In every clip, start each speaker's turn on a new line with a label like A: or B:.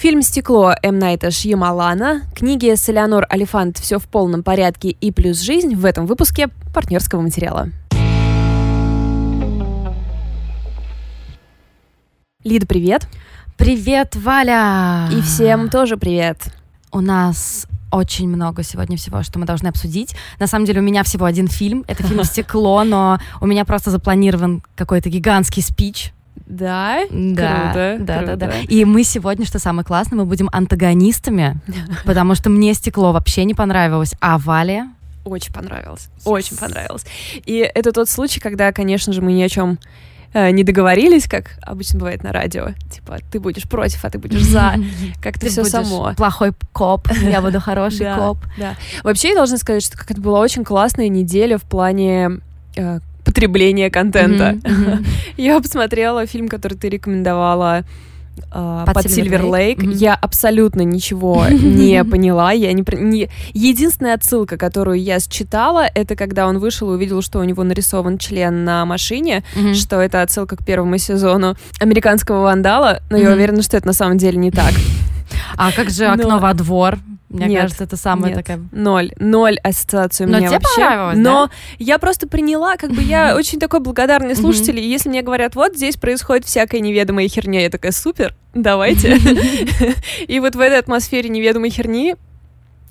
A: Фильм «Стекло» М. Найта Шьямалана, книги с Элеонор Алифант «Все в полном порядке» и «Плюс жизнь» в этом выпуске партнерского материала. Лида, привет.
B: Привет, Валя!
A: И всем тоже привет.
B: У нас очень много сегодня всего, что мы должны обсудить. На самом деле у меня всего один фильм. Это фильм «Стекло», но у меня просто запланирован какой-то гигантский спич.
A: Да?
B: Да,
A: круто,
B: да,
A: круто.
B: да, да. И мы сегодня, что самое классное, мы будем антагонистами, потому что мне «Стекло» вообще не понравилось, а Вале
A: Очень понравилось. Очень понравилось. И это тот случай, когда, конечно же, мы ни о чем э, не договорились, как обычно бывает на радио. Типа, ты будешь против, а ты будешь за. Как-то
B: ты
A: все само.
B: плохой коп, я буду хороший коп.
A: Вообще, я должна сказать, что как это была очень классная неделя в плане э, потребления контента. Я посмотрела фильм, который ты рекомендовала э,
B: Под
A: под Сильвер. Лейк.
B: Мгм.
A: Я абсолютно ничего не поняла. Я не, не- Единственная отсылка, которую я считала, это когда он вышел и увидел, что у него нарисован член на машине,
B: Мгм.
A: что это отсылка к первому сезону американского вандала, но я
B: Мгм.
A: уверена, что это на самом деле не так.
B: А как же
A: Но-
B: окно во двор? Мне
A: Нет,
B: кажется, это самая
A: Нет.
B: такая...
A: Ноль. Ноль ассоциаций у
B: Но
A: меня
B: тебе
A: вообще.
B: понравилось,
A: Но я просто приняла, как бы я очень такой благодарный слушатель. И если мне говорят, вот здесь происходит всякая неведомая херня, я такая, супер, давайте. И вот в этой атмосфере неведомой херни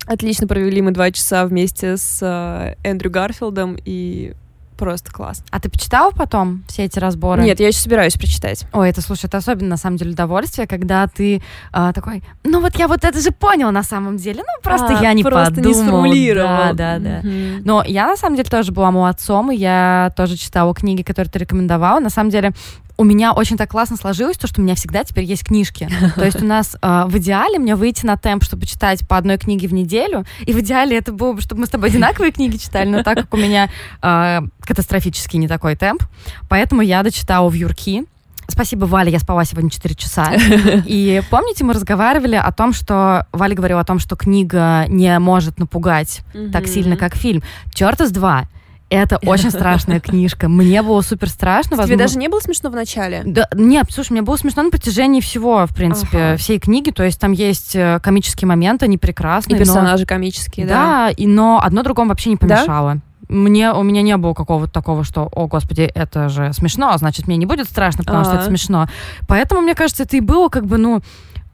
A: отлично провели мы два часа вместе с э, Эндрю Гарфилдом, и просто класс.
B: А ты почитала потом все эти разборы?
A: Нет, я еще собираюсь прочитать.
B: Ой, это, слушай, это особенно, на самом деле, удовольствие, когда ты а, такой, ну вот я вот это же понял на самом деле, ну просто
A: А,
B: я не
A: просто
B: подумал.
A: не сформулировал.
B: Да, да, да.
A: Мгм.
B: Но я, на самом деле, тоже была молодцом, и я тоже читала книги, которые ты рекомендовала. На самом деле, у меня очень так классно сложилось, то, что у меня всегда теперь есть книжки. То есть у нас э, в идеале мне выйти на темп, чтобы читать по одной книге в неделю, и в идеале это было бы, чтобы мы с тобой одинаковые книги читали, но так как у меня э, катастрофически не такой темп, поэтому я дочитала в Юрки. Спасибо, Валя, я спала сегодня 4 часа. И помните, мы разговаривали о том, что Валя говорила о том, что книга не может напугать так
A: Мгм.
B: сильно, как фильм. Чертас 2. Это очень страшная книжка. Мне было супер страшно.
A: Тебе
B: возможно-
A: даже не было смешно в начале?
B: Да, нет, слушай, мне было смешно на протяжении всего, в принципе,
A: Ага.
B: всей книги. То есть там есть э, комические моменты, они
A: И
B: прекрасные. но-
A: персонажи комические, да?
B: Да, и, но одно другому вообще не
A: Да?
B: помешало. Мне, у меня не было какого-то такого, что, о, господи, это же смешно, а значит, мне не будет страшно, потому что это
A: Ага.
B: смешно. Поэтому, мне кажется, это и было как бы, ну,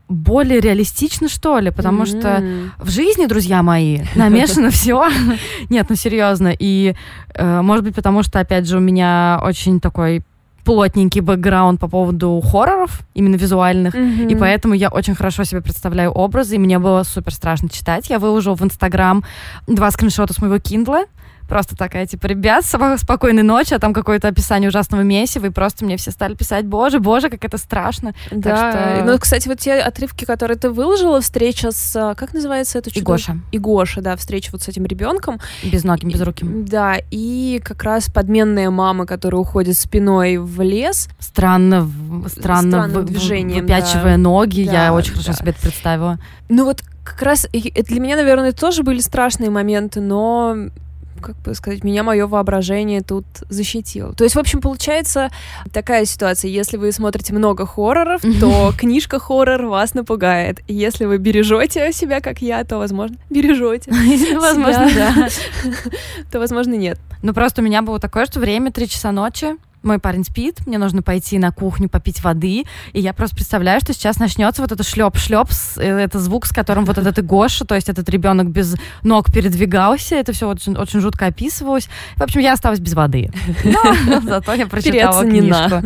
B: более реалистично, что ли, потому что
A: М.
B: в жизни, друзья мои, намешано все. Нет, ну серьезно. И, э, может быть, потому что, опять же, у меня очень такой плотненький бэкграунд по поводу хорроров, именно визуальных.
A: Мгм.
B: И поэтому я очень хорошо себе представляю образы, и мне было супер страшно читать. Я выложила в Инстаграм два скриншота с моего Киндла. Просто такая, типа, ребят, спокойной ночи, а там какое-то описание ужасного месива, и просто мне все стали писать, боже, боже, как это страшно.
A: Да.
B: что-
A: Ну, кстати, вот те отрывки, которые ты выложила, встреча с... а, Как называется это чудо?
B: Гоша,
A: И Гоша, да, встреча вот с этим ребенком.
B: безногим, безруким.
A: Да, и как раз подменная мама, которая уходит спиной в лес.
B: Странно, в- странно
A: Странным
B: вы-
A: движением,
B: выпячивая
A: да.
B: ноги,
A: Да,
B: я очень хорошо
A: да.
B: себе это представила.
A: Ну вот как раз для меня, наверное, тоже были страшные моменты, но как бы сказать, меня мое воображение тут защитило. То есть, в общем, получается такая ситуация. Если вы смотрите много хорроров, то книжка хоррор вас напугает. Если вы бережете себя, как я, то, возможно, бережете.
B: Возможно, да.
A: То, возможно, нет.
B: Ну, просто у меня было такое, что время 3 часа ночи, мой парень спит, мне нужно пойти на кухню попить воды, и я просто представляю, что сейчас начнется вот это шлеп-шлеп, это звук, с которым вот этот и Гоша, то есть этот ребенок без ног передвигался, это все очень, очень жутко описывалось. В общем, я осталась без воды. Но зато я прочитала книжку.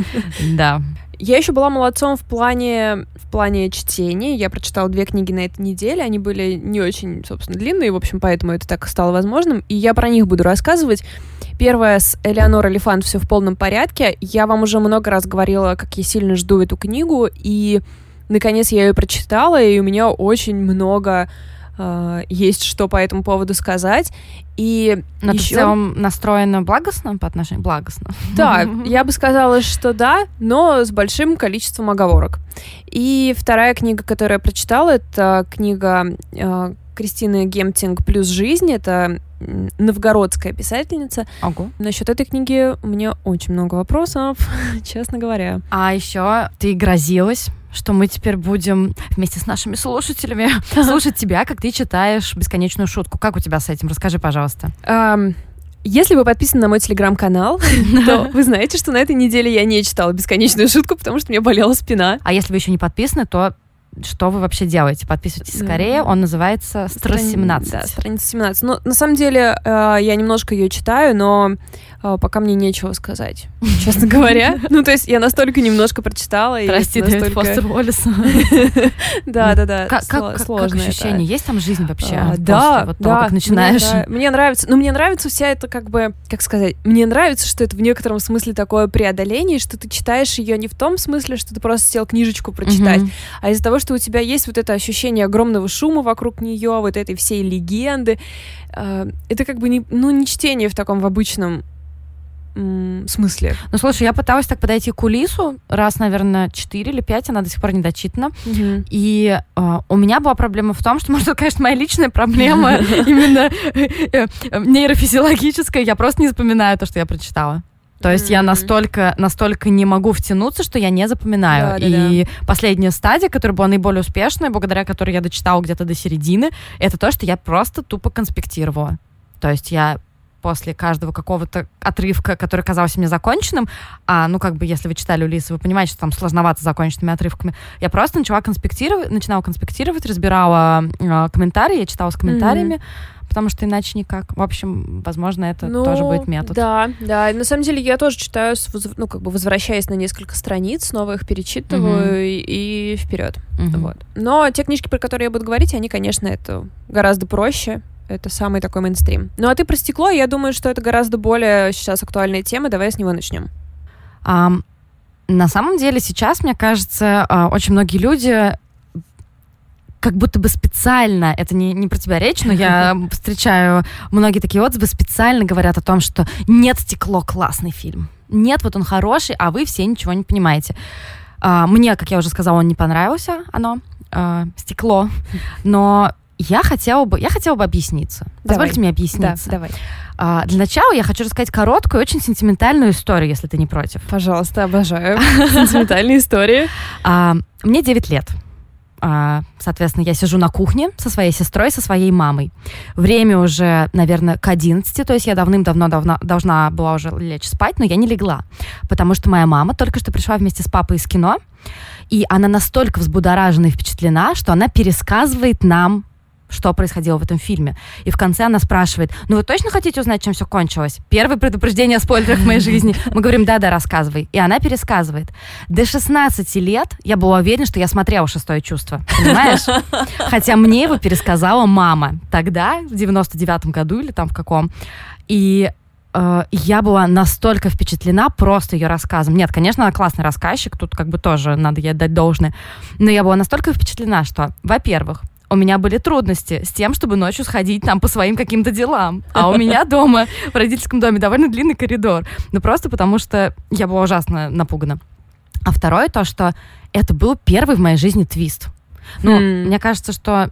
B: Да.
A: Я еще была молодцом в плане, в плане чтения. Я прочитала две книги на этой неделе. Они были не очень, собственно, длинные, в общем, поэтому это так стало возможным. И я про них буду рассказывать. Первая с Элеонор Элефант «Все в полном порядке». Я вам уже много раз говорила, как я сильно жду эту книгу, и наконец я ее прочитала, и у меня очень много э, есть что по этому поводу сказать. И
B: Но ты в
A: еще...
B: целом настроена благостно по отношению? Благостно.
A: Да, я бы сказала, что да, но с большим количеством оговорок. И вторая книга, которую я прочитала, это книга э, Кристины Гемтинг «Плюс жизнь». Это новгородская писательница.
B: Ого.
A: Насчет этой книги у меня очень много вопросов, честно говоря.
B: А еще ты грозилась что мы теперь будем вместе с нашими слушателями слушать тебя, как ты читаешь бесконечную шутку. Как у тебя с этим? Расскажи, пожалуйста.
A: Если вы подписаны на мой телеграм-канал, то вы знаете, что на этой неделе я не читала бесконечную шутку, потому что мне болела спина.
B: А если вы еще не подписаны, то что вы вообще делаете? Подписывайтесь скорее. Он называется «Страница 17».
A: Да, страница 17. Ну, на самом деле, э, я немножко ее читаю, но пока мне нечего сказать, честно говоря. Ну, то есть я настолько немножко прочитала.
B: Прости, Дэвид Фостер Уоллес.
A: Да, да, да.
B: Как ощущение? Есть там жизнь вообще?
A: А, да,
B: да. как начинаешь?
A: Мне нравится. Ну, мне нравится вся эта, как бы, как сказать, мне нравится, что это в некотором смысле такое преодоление, что ты читаешь ее не в том смысле, что ты просто сел книжечку прочитать, а из-за того, что у тебя есть вот это ощущение огромного шума вокруг нее, вот этой всей легенды. А, это как бы не, ну, не чтение в таком в обычном смысле.
B: Ну, слушай, я пыталась так подойти к кулису раз, наверное, 4 или 5, она до сих пор не дочитана. Угу. И э, у меня была проблема в том, что, может, конечно, моя личная проблема именно э, э, нейрофизиологическая, я просто не запоминаю то, что я прочитала. То есть mm-hmm. я настолько, настолько не могу втянуться, что я не запоминаю. Да, и да, последняя стадия, которая была наиболее успешная, благодаря которой я дочитала где-то до середины, это то, что я просто тупо конспектировала. То есть я после каждого какого-то отрывка, который казался мне законченным, а, ну, как бы, если вы читали Улиса, вы понимаете, что там сложновато с законченными отрывками, я просто начала конспектировать, начинала конспектировать, разбирала э, комментарии, я читала с комментариями, mm-hmm потому что иначе никак. В общем, возможно, это ну, тоже будет метод.
A: Да, да. На самом деле я тоже читаю, ну, как бы возвращаясь на несколько страниц, снова их перечитываю uh-huh. и, и вперед. Uh-huh. Вот. Но те книжки, про которые я буду говорить, они, конечно, это гораздо проще. Это самый такой мейнстрим. Ну а ты про стекло, я думаю, что это гораздо более сейчас актуальная тема. Давай с него начнем.
B: Um, на самом деле сейчас, мне кажется, а, очень многие люди как будто бы специально, это не, не про тебя речь, но я встречаю многие такие отзывы, специально говорят о том, что нет стекло классный фильм. Нет, вот он хороший, а вы все ничего не понимаете. А, мне, как я уже сказала, он не понравился, оно, а, стекло, но я хотела бы, я хотела бы объясниться. Позвольте давай. мне объясниться.
A: Да, давай.
B: А, для начала я хочу рассказать короткую, очень сентиментальную историю, если ты не против.
A: Пожалуйста, обожаю сентиментальные истории.
B: А, мне 9 лет. А, соответственно, я сижу на кухне со своей сестрой, со своей мамой. Время уже, наверное, к 11, то есть я давным-давно давно, должна была уже лечь спать, но я не легла, потому что моя мама только что пришла вместе с папой из кино, и она настолько взбудоражена и впечатлена, что она пересказывает нам что происходило в этом фильме. И в конце она спрашивает, ну вы точно хотите узнать, чем все кончилось? Первое предупреждение о спойлерах в моей жизни. Мы говорим, да-да, рассказывай. И она пересказывает. До 16 лет я была уверена, что я смотрела «Шестое чувство». Понимаешь? Хотя мне его пересказала мама. Тогда, в 99-м году или там в каком. И э, я была настолько впечатлена просто ее рассказом. Нет, конечно, она классный рассказчик, тут как бы тоже надо ей дать должное. Но я была настолько впечатлена, что, во-первых, у меня были трудности с тем, чтобы ночью сходить там по своим каким-то делам. А у меня дома, в родительском доме, довольно длинный коридор. Ну, просто потому что я была ужасно напугана. А второе то, что это был первый в моей жизни твист. Ну, mm. мне кажется, что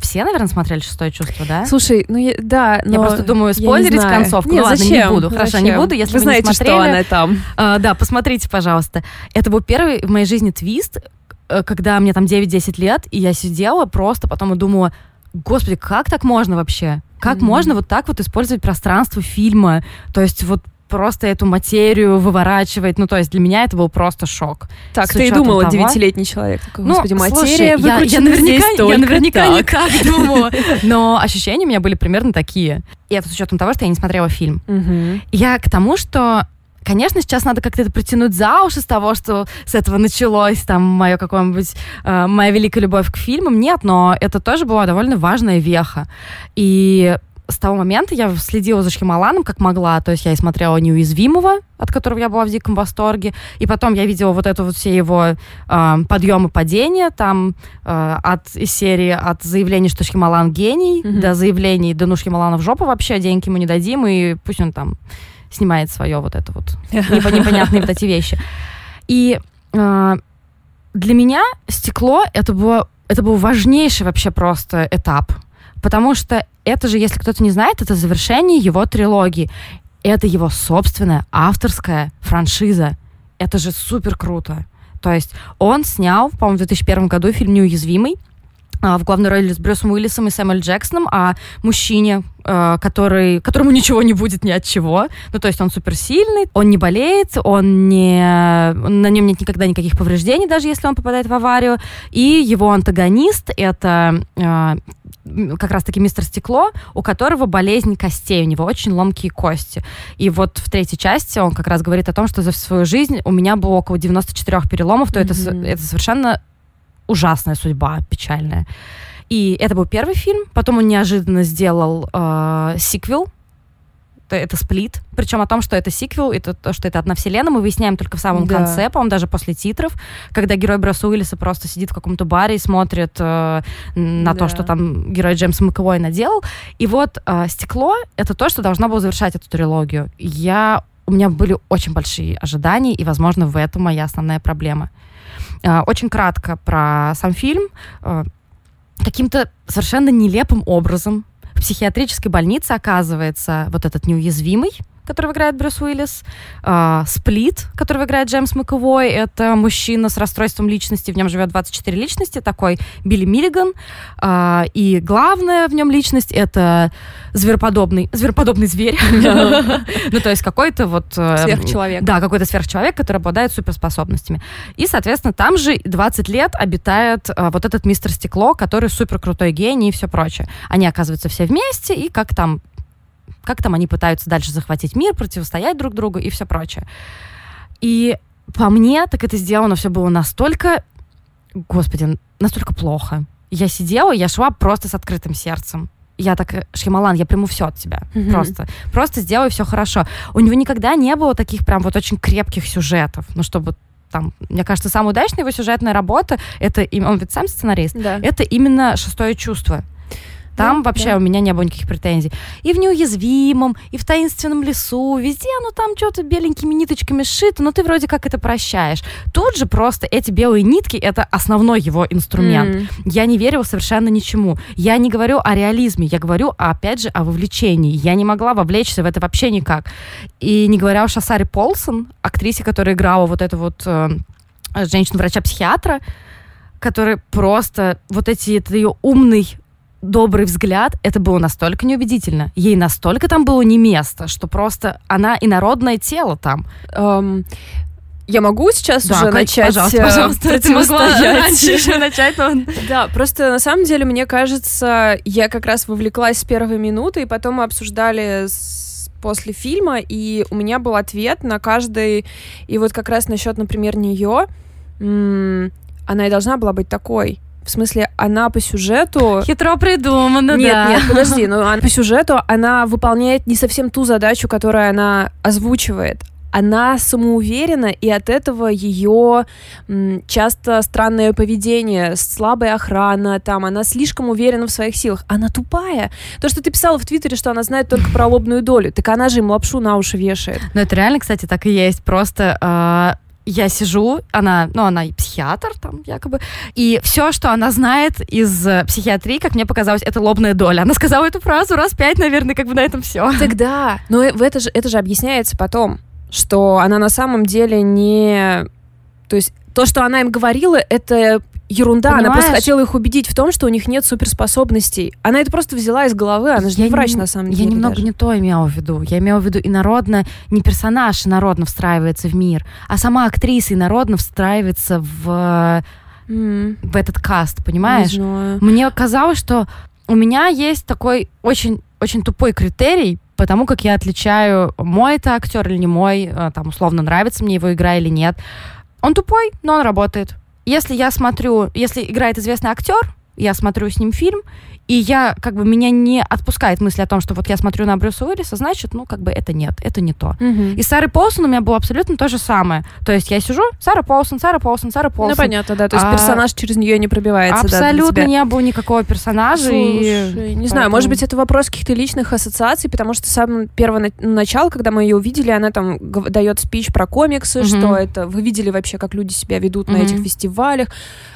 B: все, наверное, смотрели «Шестое чувство», да?
A: Слушай, ну я, да, но
B: Я просто думаю, спойлерить концовку. Нет, ну ладно,
A: зачем?
B: не буду. Хорошо,
A: зачем?
B: не буду, если
A: вы, вы знаете,
B: не смотрели.
A: что она там.
B: А, да, посмотрите, пожалуйста. Это был первый в моей жизни твист, Э, когда мне там 9-10 лет, и я сидела просто потом и думала, господи, как так можно вообще? Как mm-hmm. можно вот так вот использовать пространство фильма? То есть вот просто эту материю выворачивать. Ну, то есть для меня это был просто шок.
A: Так, ты и думала, девятилетний человек. Господи, ну, материя
B: слушай, я, я наверняка, я наверняка так. не так думала. Но ощущения у меня были примерно такие. И это с учетом того, что я не смотрела фильм. Угу. Я к тому, что Конечно, сейчас надо как-то это притянуть за уши с того, что с этого началось, там, мое какое-нибудь, э, моя великая любовь к фильмам. Нет, но это тоже была довольно важная веха. И с того момента я следила за Шхималаном как могла, то есть я и смотрела «Неуязвимого», от которого я была в диком восторге, и потом я видела вот это вот все его э, подъемы падения, там э, от из серии от заявлений, что Шхималан гений, mm-hmm. до заявлений, да ну Шхималана в жопу вообще, деньги ему не дадим, и пусть он там снимает свое вот это вот непонятные вот эти вещи. И э, для меня стекло это было это был важнейший вообще просто этап, потому что это же, если кто-то не знает, это завершение его трилогии. Это его собственная авторская франшиза. Это же супер круто. То есть он снял, по-моему, в 2001 году фильм «Неуязвимый», а, в главной роли с Брюсом Уиллисом и Сэмюэль Джексоном, а мужчине, а, который, которому ничего не будет ни от чего. Ну, то есть он суперсильный, он не болеет, он не, на нем нет никогда никаких повреждений, даже если он попадает в аварию. И его антагонист — это а, как раз-таки мистер Стекло, у которого болезнь костей, у него очень ломкие кости. И вот в третьей части он как раз говорит о том, что за свою жизнь у меня было около 94 переломов, то mm-hmm. это, это совершенно ужасная судьба, печальная. И это был первый фильм. Потом он неожиданно сделал э, сиквел. Это сплит. Причем о том, что это сиквел, это то, что это одна вселенная, мы выясняем только в самом да. конце, по-моему, даже после титров, когда герой Брюса Уиллиса просто сидит в каком-то баре и смотрит э, на да. то, что там герой Джеймс Макэвой наделал. И вот э, «Стекло» — это то, что должно было завершать эту трилогию. Я у меня были очень большие ожидания, и, возможно, в этом моя основная проблема. А, очень кратко про сам фильм. А, каким-то совершенно нелепым образом в психиатрической больнице оказывается вот этот неуязвимый, который играет Брюс Уиллис, э, Сплит, который играет Джеймс Маковой, это мужчина с расстройством личности, в нем живет 24 личности, такой Билли Миллиган, э, и главная в нем личность это звероподобный, звероподобный зверь, ну то есть какой-то вот...
A: Э, сверхчеловек.
B: Да, какой-то сверхчеловек, который обладает суперспособностями. И, соответственно, там же 20 лет обитает э, вот этот мистер Стекло, который супер крутой гений и все прочее. Они оказываются все вместе, и как там как там они пытаются дальше захватить мир, противостоять друг другу и все прочее. И по мне, так это сделано все было настолько, господи, настолько плохо. Я сидела, я шла просто с открытым сердцем. Я так, Шьямалан, я приму все от тебя. Mm-hmm. Просто. Просто сделай все хорошо. У него никогда не было таких прям вот очень крепких сюжетов. Ну, чтобы там, мне кажется, самая удачная его сюжетная работа, это, он ведь сам сценарист, да. это именно «Шестое чувство». Там да, вообще да. у меня не было никаких претензий. И в неуязвимом, и в таинственном лесу, везде оно там что-то беленькими ниточками сшито, но ты вроде как это прощаешь. Тут же просто эти белые нитки это основной его инструмент. Mm. Я не верила совершенно ничему. Я не говорю о реализме, я говорю опять же о вовлечении. Я не могла вовлечься в это вообще никак. И не говоря уж о Саре Полсон, актрисе, которая играла вот эту вот э, женщину-врача-психиатра, которая просто вот эти, это ее умный добрый взгляд, это было настолько неубедительно. Ей настолько там было не место, что просто она инородное тело там.
A: Um, я могу сейчас да, уже начать
B: пожалуйста, э, пожалуйста, ты могла раньше
A: еще начать, но... Да, просто на самом деле, мне кажется, я как раз вовлеклась с первой минуты, и потом мы обсуждали с... после фильма, и у меня был ответ на каждый, и вот как раз насчет, например, нее, она и должна была быть такой. В смысле, она по сюжету...
B: Хитро придумано,
A: нет,
B: да.
A: Нет, подожди, но она, по сюжету она выполняет не совсем ту задачу, которую она озвучивает. Она самоуверена, и от этого ее часто странное поведение, слабая охрана, там, она слишком уверена в своих силах. Она тупая. То, что ты писала в Твиттере, что она знает только про лобную долю, так она же им лапшу на уши вешает.
B: Ну, это реально, кстати, так и есть. Просто э, я сижу, она, ну, она и психиатр там якобы, и все, что она знает из э, психиатрии, как мне показалось, это лобная доля. Она сказала эту фразу раз пять, наверное, как бы на этом все.
A: Тогда, но в это же, это же объясняется потом, что она на самом деле не... То есть то, что она им говорила, это ерунда. Понимаешь? Она просто хотела их убедить в том, что у них нет суперспособностей. Она это просто взяла из головы. Она же я не врач, на самом деле.
B: Я немного даже. не то имела в виду. Я имела в виду инородно, не персонаж инородно встраивается в мир, а сама актриса инородно встраивается в, mm. в этот каст, понимаешь? Мне казалось, что у меня есть такой очень, очень тупой критерий, потому как я отличаю, мой это актер или не мой, а, там, условно, нравится мне его игра или нет. Он тупой, но он работает если я смотрю, если играет известный актер, я смотрю с ним фильм, и я, как бы, меня не отпускает мысль о том, что вот я смотрю на Брюса Уиллиса, значит, ну, как бы, это нет, это не то. Угу. И с Сарой Полсон у меня было абсолютно то же самое. То есть я сижу, Сара Полсон, Сара Полсон, Сара Полсон.
A: Ну, понятно, да, то есть а, персонаж через нее не пробивается,
B: Абсолютно да, не было никакого персонажа.
A: Слушай, и... не знаю, может быть, это вопрос каких-то личных ассоциаций, потому что самое первое начало, когда мы ее увидели, она там дает спич про комиксы, угу. что это, вы видели вообще, как люди себя ведут угу. на этих фестивалях,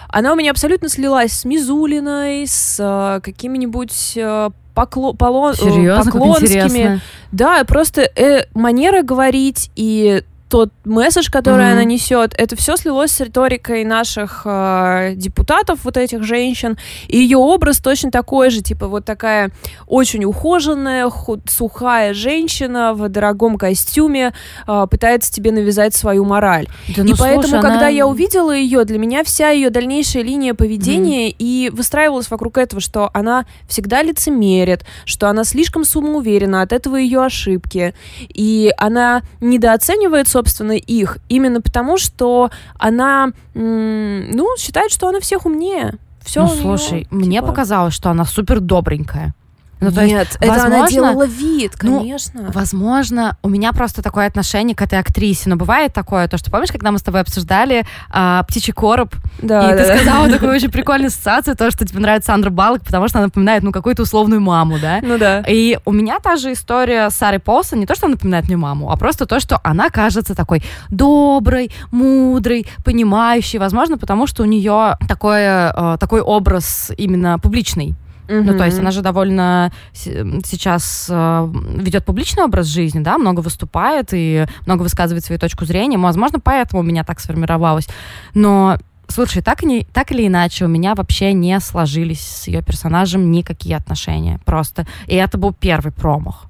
A: она у меня абсолютно слилась с Мизулиной, с э, какими-нибудь э, покло полон
B: Серьезно,
A: поклонскими. Да, просто э, манера говорить и тот месседж, который mm-hmm. она несет, это все слилось с риторикой наших э, депутатов, вот этих женщин. И ее образ точно такой же, типа вот такая очень ухоженная, худ, сухая женщина в дорогом костюме э, пытается тебе навязать свою мораль. Да, ну, и слушай, поэтому, она... когда я увидела ее, для меня вся ее дальнейшая линия поведения mm-hmm. и выстраивалась вокруг этого, что она всегда лицемерит, что она слишком самоуверена, от этого ее ошибки, и она недооценивает собственно, их. Именно потому, что она, ну, считает, что она всех умнее. Все
B: ну, слушай, нее, мне типа... показалось, что она супер добренькая.
A: Ну, то Нет, есть, это возможно, она делала вид, ну, конечно.
B: Ну, возможно, у меня просто такое отношение к этой актрисе. Но бывает такое, то, что помнишь, когда мы с тобой обсуждали а, «Птичий короб», да, и да, ты да. сказала такую очень прикольную ассоциацию, то, что тебе нравится Сандра Баллок, потому что она напоминает, ну, какую-то условную маму, да?
A: Ну да.
B: И у меня та же история с Сарой Полсон, не то, что она напоминает мне маму, а просто то, что она кажется такой доброй, мудрой, понимающей, возможно, потому что у нее такой, э, такой образ именно публичный. Mm-hmm. Ну, то есть она же довольно сейчас э, ведет публичный образ жизни, да, много выступает и много высказывает свою точку зрения. Возможно, поэтому у меня так сформировалось. Но Слушай, так, не, так или иначе, у меня вообще не сложились с ее персонажем никакие отношения. Просто. И это был первый промах.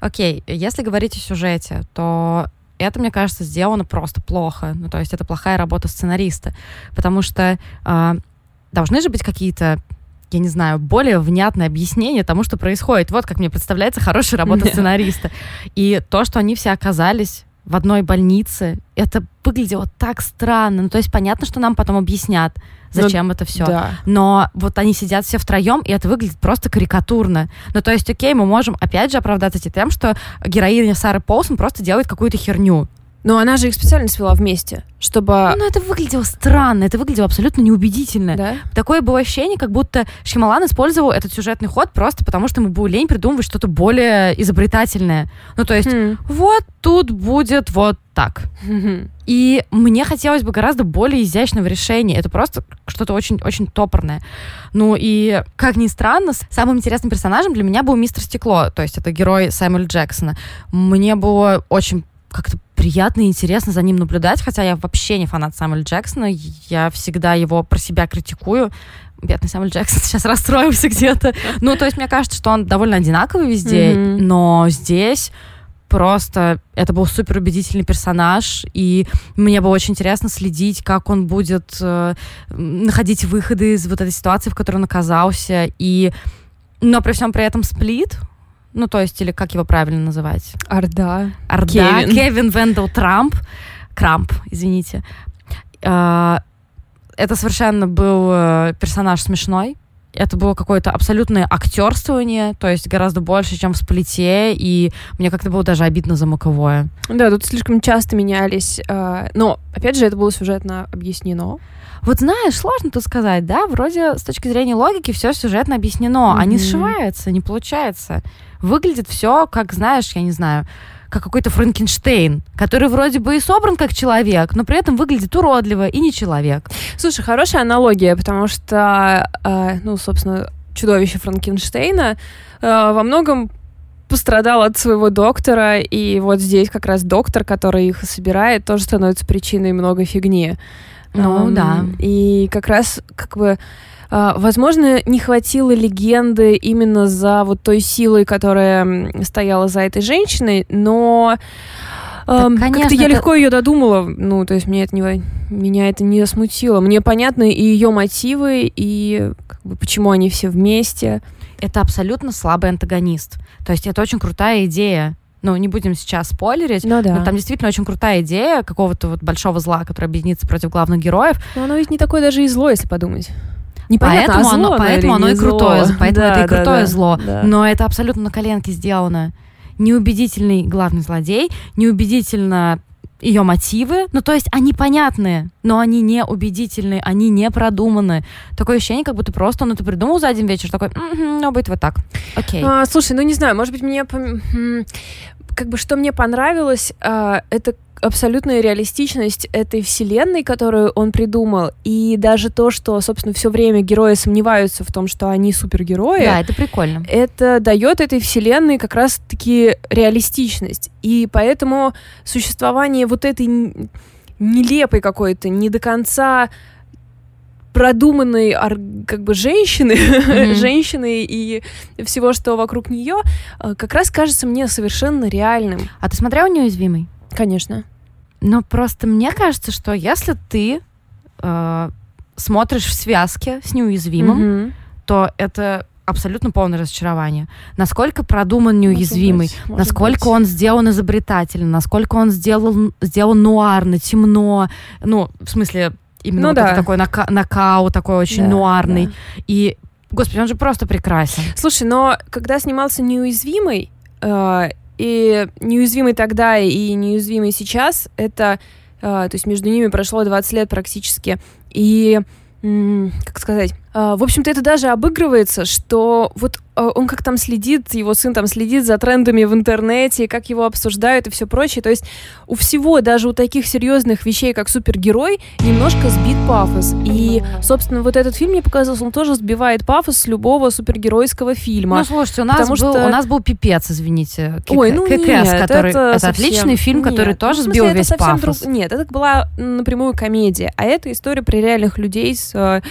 B: Окей, если говорить о сюжете, то это, мне кажется, сделано просто плохо. Ну, то есть это плохая работа сценариста. Потому что э, должны же быть какие-то я не знаю, более внятное объяснение тому, что происходит. Вот как мне представляется хорошая работа сценариста. И то, что они все оказались в одной больнице, это выглядело так странно. Ну, то есть понятно, что нам потом объяснят, ну зачем ну, это все. Да. Но вот они сидят все втроем, и это выглядит просто карикатурно. Ну, то есть, окей, мы можем опять же оправдаться тем, что героиня Сары Полсон просто делает какую-то херню.
A: Но она же их специально свела вместе, чтобы...
B: Ну, это выглядело странно, это выглядело абсолютно неубедительно. Да? Такое было ощущение, как будто Шималан использовал этот сюжетный ход просто потому, что ему было лень придумывать что-то более изобретательное. Ну, то есть, хм. вот тут будет вот так. И мне хотелось бы гораздо более изящного решения. Это просто что-то очень-очень топорное. Ну и, как ни странно, самым интересным персонажем для меня был Мистер Стекло, то есть это герой Сэмюэля Джексона. Мне было очень как-то приятно и интересно за ним наблюдать, хотя я вообще не фанат Самуэля Джексона, я всегда его про себя критикую. Бедный Самуэль Джексон сейчас расстроился где-то. Ну, то есть мне кажется, что он довольно одинаковый везде, mm-hmm. но здесь просто это был супер убедительный персонаж, и мне было очень интересно следить, как он будет э, находить выходы из вот этой ситуации, в которой он оказался, и но при всем при этом сплит ну, то есть, или как его правильно называть?
A: Орда.
B: Орда. Кевин, Кевин Вендел Трамп. Крамп, извините. А, это совершенно был э, персонаж смешной. Это было какое-то абсолютное актерствование, то есть гораздо больше, чем в сплите, и мне как-то было даже обидно за Маковое.
A: Да, тут слишком часто менялись, э, но, опять же, это было сюжетно объяснено.
B: Вот знаешь, сложно тут сказать, да, вроде с точки зрения логики все сюжетно объяснено, mm-hmm. а не сшивается, не получается выглядит все, как, знаешь, я не знаю, как какой-то Франкенштейн, который вроде бы и собран как человек, но при этом выглядит уродливо и не человек.
A: Слушай, хорошая аналогия, потому что, э, ну, собственно, чудовище Франкенштейна э, во многом пострадал от своего доктора, и вот здесь как раз доктор, который их собирает, тоже становится причиной много фигни.
B: Ну, um, да.
A: И как раз, как бы, а, возможно, не хватило легенды именно за вот той силой, которая стояла за этой женщиной, но да, как-то я это... легко ее додумала, ну, то есть мне это не, меня это не смутило. Мне понятны и ее мотивы, и как бы, почему они все вместе.
B: Это абсолютно слабый антагонист. То есть это очень крутая идея. Ну, не будем сейчас спойлерить, ну, да. но там действительно очень крутая идея какого-то вот большого зла, который объединится против главных героев.
A: Но оно ведь не такое даже и зло, если подумать.
B: Непонятно, поэтому а зло, оно, поэтому оно и крутое, зло. поэтому да, это и да, крутое да, зло. Да. Но это абсолютно на коленке сделано. Неубедительный главный злодей, неубедительно ее мотивы, ну то есть они понятные, но они не убедительные, они не продуманы. Такое ощущение, как будто просто он это придумал за один вечер, такой, ну будет вот так, окей.
A: А, слушай, ну не знаю, может быть мне как бы что мне понравилось, а, это абсолютная реалистичность этой вселенной, которую он придумал, и даже то, что, собственно, все время герои сомневаются в том, что они супергерои.
B: Да, это прикольно.
A: Это дает этой вселенной как раз-таки реалистичность. И поэтому существование вот этой нелепой какой-то, не до конца продуманной как бы женщины, mm-hmm. женщины и всего, что вокруг нее, э, как раз кажется мне совершенно реальным.
B: А ты смотрела «Неуязвимый»?
A: Конечно.
B: Но просто мне кажется, что если ты э, смотришь в связке с неуязвимым, mm-hmm. то это абсолютно полное разочарование. Насколько продуман неуязвимый, может быть, насколько быть. он сделан изобретательно, насколько он сделал, сделан нуарно, темно, ну, в смысле, именно ну, вот да. такой нака нокаут, такой очень да, нуарный. Да. И, господи, он же просто прекрасен.
A: Слушай, но когда снимался неуязвимый, э, и неуязвимый тогда и неуязвимый сейчас, это, э, то есть между ними прошло 20 лет практически, и, как сказать, в общем-то, это даже обыгрывается, что вот а, он как там следит, его сын там следит за трендами в интернете, как его обсуждают и все прочее. То есть у всего, даже у таких серьезных вещей, как супергерой, немножко сбит пафос. И, собственно, вот этот фильм мне показался, он тоже сбивает пафос с любого супергеройского фильма.
B: Ну, слушайте, у нас, был, что... у нас был пипец, извините. Кик... Ой, ну ККС, нет, который... это, это совсем... отличный фильм, нет. который тоже ну, смысле, сбил весь пафос.
A: Друг... Нет, это была напрямую комедия, а это история про реальных людей с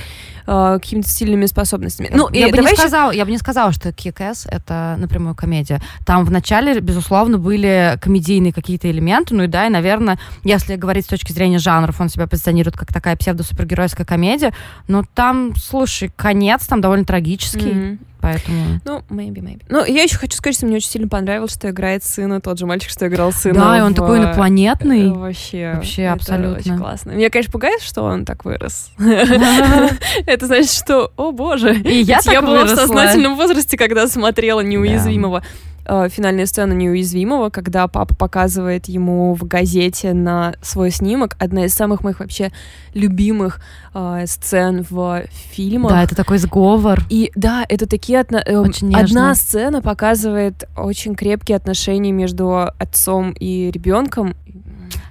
A: э, какими-то сильными способностями.
B: Ну, я, бы не сказала, я бы не сказала, что Kick-Ass — это напрямую комедия. Там вначале, безусловно, были комедийные какие-то элементы, ну и да, и, наверное, если говорить с точки зрения жанров, он себя позиционирует как такая псевдо-супергеройская комедия, но там, слушай, конец там довольно трагический. Mm-hmm поэтому...
A: Ну, maybe, maybe. Ну, я еще хочу сказать, что мне очень сильно понравилось, что играет сына, тот же мальчик, что играл сына.
B: Да, и он в... такой инопланетный.
A: Вообще.
B: Вообще, абсолютно.
A: очень классно. Меня, конечно, пугает, что он так вырос. Это значит, что, о боже,
B: и я
A: я была в сознательном возрасте, когда смотрела «Неуязвимого». Э, финальная сцена неуязвимого, когда папа показывает ему в газете на свой снимок. Одна из самых моих вообще любимых э, сцен в фильмах.
B: Да, это такой сговор.
A: И да, это такие отно... Э, очень одна сцена показывает очень крепкие отношения между отцом и ребенком.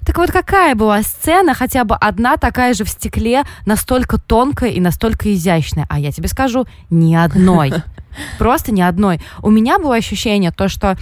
B: Так вот, какая была сцена, хотя бы одна такая же в стекле, настолько тонкая и настолько изящная? А я тебе скажу, ни одной. Просто ни одной. У меня было ощущение, то, что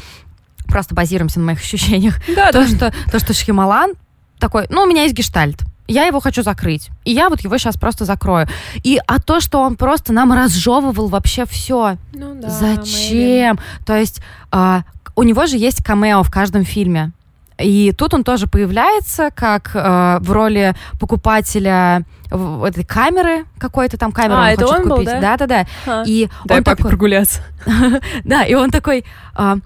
B: просто базируемся на моих ощущениях. Да, то, да. Что, то, что Шхималан такой, ну, у меня есть гештальт. Я его хочу закрыть. И я вот его сейчас просто закрою. И а то, что он просто нам разжевывал вообще все.
A: Ну да.
B: Зачем? Maybe. То есть а, у него же есть камео в каждом фильме. И тут он тоже появляется как э, в роли покупателя этой камеры какой-то там камеры а, он
A: это
B: хочет
A: он
B: купить.
A: Был,
B: да? Да, да,
A: да. И Дай он такой прогуляться.
B: да, и он такой э,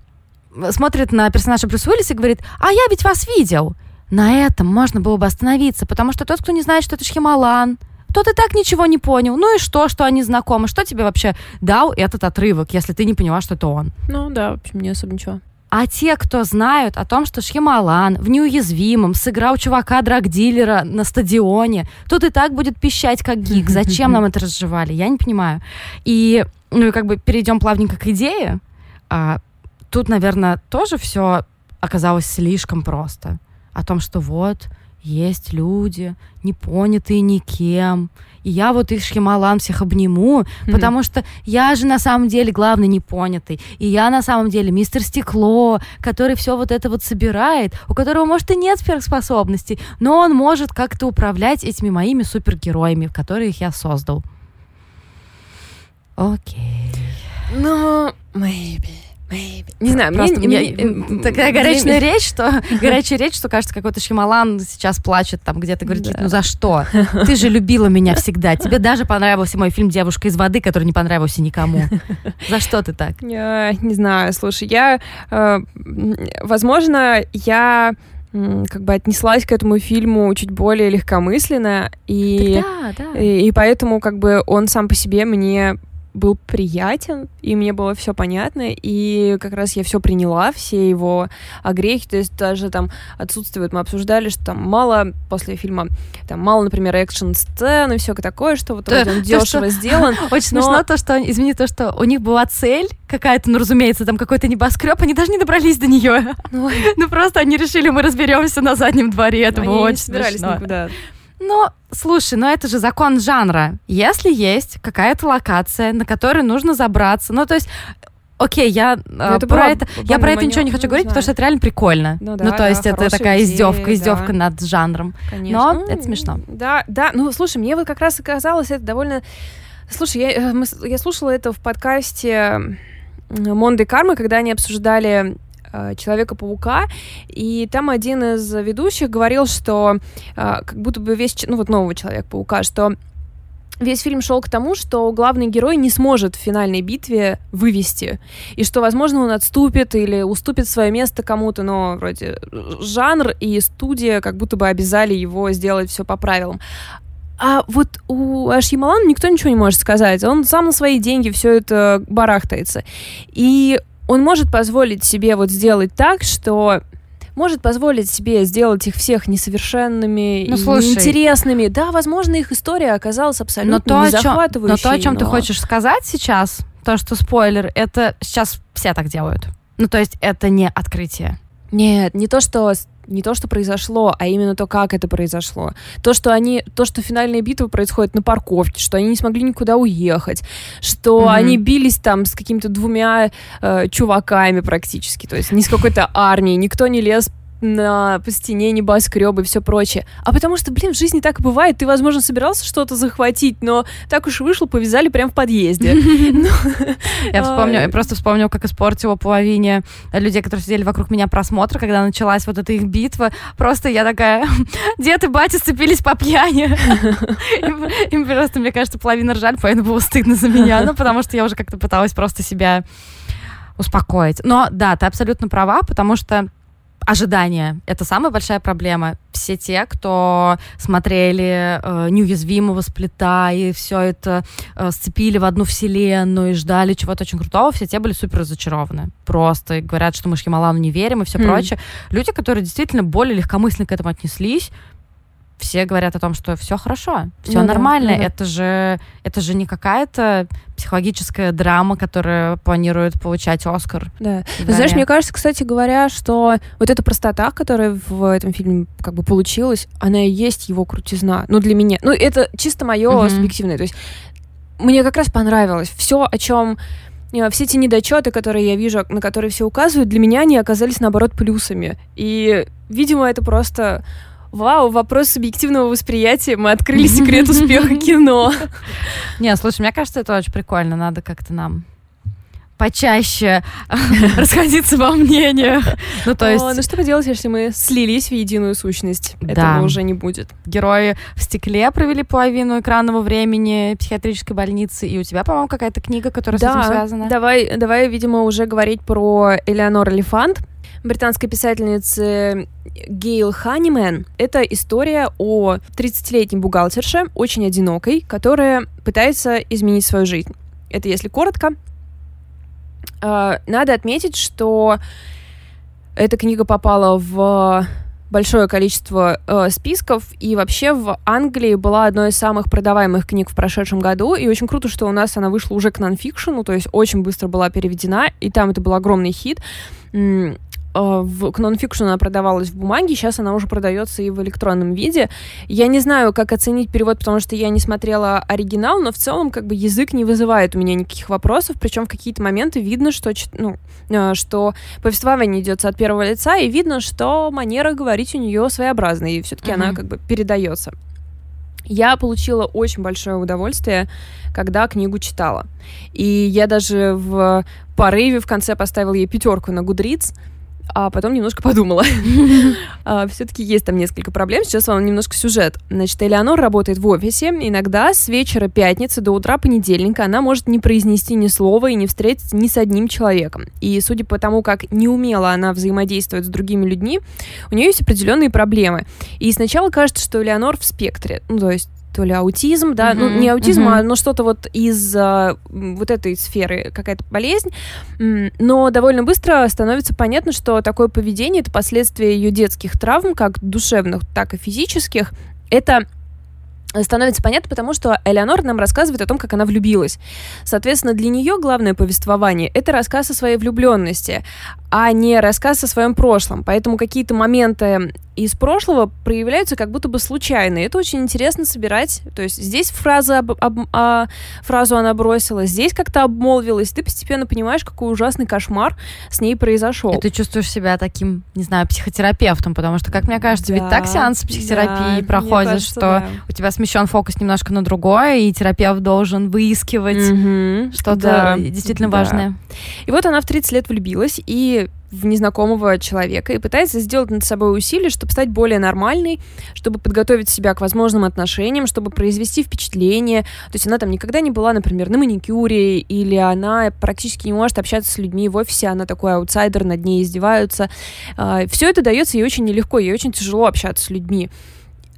B: смотрит на персонажа Брюс Уиллиса и говорит: "А я ведь вас видел". На этом можно было бы остановиться, потому что тот, кто не знает, что это Шхималан, тот и так ничего не понял. Ну и что, что они знакомы? Что тебе вообще дал этот отрывок, если ты не поняла, что это он?
A: Ну да, в общем, не особо ничего.
B: А те, кто знают о том, что Шхималан в неуязвимом сыграл чувака драгдилера на стадионе, тут и так будет пищать как гик. Зачем нам это разжевали? Я не понимаю. И, ну и как бы перейдем плавненько к идее. А, тут, наверное, тоже все оказалось слишком просто. О том, что вот есть люди, не понятые никем, и я вот их Шхималан всех обниму, mm-hmm. потому что я же на самом деле главный непонятый, и я на самом деле мистер Стекло, который все вот это вот собирает, у которого, может, и нет сверхспособностей, но он может как-то управлять этими моими супергероями, которых я создал. Окей.
A: Ну, maybe. Maybe. Не знаю,
B: Просто мне, мне, такая горячая речь, что горячая речь, что кажется, какой-то Шималан сейчас плачет там где-то, говорит, да. ну за что? Ты же любила меня всегда. Тебе даже понравился мой фильм «Девушка из воды», который не понравился никому. За что ты так?
A: Я не знаю, слушай, я, э, возможно, я как бы отнеслась к этому фильму чуть более легкомысленно, и,
B: да, да.
A: и, и поэтому как бы он сам по себе мне был приятен, и мне было все понятно, и как раз я все приняла, все его огрехи, то есть даже там отсутствует, мы обсуждали, что там мало после фильма, там мало, например, экшн-сцен и все такое, что вот
B: Да,
A: он дешево
B: что-
A: сделан.
B: Очень
A: Но-
B: смешно то, что, извини, то, что у них была цель какая-то, ну, разумеется, там какой-то небоскреб, они даже не добрались до нее.
A: Ну,
B: Ну, просто они решили, мы разберемся на заднем дворе, это было очень
A: собирались
B: смешно.
A: никуда.
B: Ну, слушай, ну это же закон жанра. Если есть какая-то локация, на которой нужно забраться, ну, то есть, окей, я э,
A: Ну, это
B: про
A: была
B: это, я про это ничего не хочу
A: ну,
B: говорить,
A: не
B: потому что
A: знаю.
B: это реально прикольно.
A: Ну
B: Ну,
A: да,
B: то
A: да,
B: есть это такая
A: идея,
B: издевка,
A: да.
B: издевка над жанром.
A: Конечно.
B: Но это смешно.
A: Да, да. Ну, слушай, мне вот как раз оказалось это довольно... Слушай, я, э, мы я слушала это в подкасте Монды Кармы, когда они обсуждали Человека-паука, и там один из ведущих говорил, что э, как будто бы весь, ну вот нового Человека-паука, что весь фильм шел к тому, что главный герой не сможет в финальной битве вывести, и что, возможно, он отступит или уступит свое место кому-то, но вроде э, жанр и студия как будто бы обязали его сделать все по правилам. А вот у Ашьямалана никто ничего не может сказать. Он сам на свои деньги все это барахтается. И он может позволить себе вот сделать так, что может позволить себе сделать их всех несовершенными
B: Ну,
A: и
B: слушай.
A: неинтересными. Да, возможно, их история оказалась абсолютно
B: Но то,
A: не захватывающей.
B: но то, о чем ты
A: но-
B: хочешь сказать сейчас, то, что спойлер, это сейчас все так делают. Ну, то есть это не открытие.
A: Нет, не то, что не то, что произошло, а именно то, как это произошло. То, что они, то, что финальная битва происходит на парковке, что они не смогли никуда уехать, что
B: Мгм.
A: они бились там с какими-то двумя э, чуваками практически, то есть не с какой-то армией, никто не лез на, по стене небоскребы и все прочее. А потому что, блин, в жизни так бывает. Ты, возможно, собирался что-то захватить, но так уж вышло, повязали прямо в подъезде. Ну,
B: Я вспомню,
A: Ай.
B: я просто вспомнила, как испортила половине людей, которые сидели вокруг меня просмотра, когда началась вот эта их битва. Просто я такая, дед и батя сцепились по пьяни. Им просто, мне кажется, половина ржали, поэтому было стыдно за меня. Ну, потому что я уже как-то пыталась просто себя успокоить. Но да, ты абсолютно права, потому что ожидания — это самая большая проблема. Все те, кто смотрели э, «Неуязвимого сплита» и все это э, сцепили в одну вселенную и ждали чего-то очень крутого, все те были супер разочарованы. Просто и говорят, что мы Шьямалану не верим и все
A: Хм.
B: прочее. Люди, которые действительно более легкомысленно к этому отнеслись, все говорят о том, что все хорошо, все
A: Ну да,
B: нормально.
A: ну да.
B: Это же это же не какая-то психологическая драма, которая планирует получать Оскар.
A: Да. Ты знаешь, мне кажется, кстати говоря, что вот эта простота, которая в этом фильме как бы получилась, она и есть его крутизна. Ну, для меня. Ну, это чисто мое
B: Мгм.
A: субъективное. То есть мне как раз понравилось. Все, о чем все эти недочеты, которые я вижу, на которые все указывают, для меня они оказались, наоборот, плюсами. И, видимо, это просто... Вау, вопрос субъективного восприятия. Мы открыли секрет успеха кино.
B: Не, слушай, мне кажется, это очень прикольно. Надо как-то нам почаще расходиться во мнениях. Ну, то есть
A: О, ну что поделать, если мы слились в единую сущность?
B: Да.
A: Этого уже не будет.
B: герои в стекле провели половину экранного времени психиатрической больницы, и у тебя, по-моему, какая-то книга, которая с этим связана.
A: Давай, давай, видимо, уже говорить про Элеонор Элефант, британской писательницы Гейл Ханимен. Это история о 30-летней бухгалтерше, очень одинокой, которая пытается изменить свою жизнь. Это если коротко. А, Надо отметить, что эта книга попала в большое количество э, списков, и вообще в Англии была одной из самых продаваемых книг в прошедшем году, и очень круто, что у нас она вышла уже к нонфикшену, то есть очень быстро была переведена, и там это был огромный хит. Э, В, к нонфикшену она продавалась в бумаге, сейчас она уже продается и в электронном виде. Я не знаю, как оценить перевод, потому что я не смотрела оригинал, но в целом как бы язык не вызывает у меня никаких вопросов, причем в какие-то моменты видно, что, ну, э, что повествование идется от первого лица, и видно, что манера говорить у нее своеобразная, и все-таки она
B: Мгм.
A: как бы передается. Я получила очень большое удовольствие, когда книгу читала. И я даже в порыве в конце поставила ей пятерку на Гудриц, а потом немножко подумала. Все-таки есть там несколько проблем. Сейчас вам немножко сюжет. Значит, Элеонор работает в офисе. Иногда с вечера пятницы до утра понедельника она может не произнести ни слова и не встретиться ни с одним человеком. И судя по тому, как неумело она взаимодействует с другими людьми, у нее есть определенные проблемы. И сначала кажется, что Элеонор в спектре. Ну, то есть то ли аутизм, да, ну не аутизм, а ну что-то вот из а, вот этой сферы, какая-то болезнь, но довольно быстро становится понятно, что такое поведение это последствия ее детских травм, как душевных, так и физических. Это становится понятно, потому что Элеонора нам рассказывает о том, как она влюбилась. Соответственно, для нее главное повествование — это рассказ о своей влюбленности, а не рассказ о своем прошлом. Поэтому какие-то моменты из прошлого проявляются как будто бы случайно. Это очень интересно собирать. То есть здесь фраза об, об, а, фразу она бросила, здесь как-то обмолвилась. Ты постепенно понимаешь, какой ужасный кошмар с ней произошел.
B: И ты чувствуешь себя таким, не знаю, психотерапевтом, потому что, как мне кажется, да, ведь так сеансы психотерапии да, проходят, кажется, что да. у тебя смещен фокус немножко на другое, и терапевт должен выискивать mm-hmm. что-то да, действительно да. важное.
A: И вот она в 30 лет влюбилась, и в незнакомого человека и пытается сделать над собой усилия, чтобы стать более нормальной, чтобы подготовить себя к возможным отношениям, чтобы произвести впечатление. То есть она там никогда не была, например, на маникюре, или она практически не может общаться с людьми в офисе, она такой аутсайдер, над ней издеваются. А, Все это дается ей очень нелегко, ей очень тяжело общаться с людьми.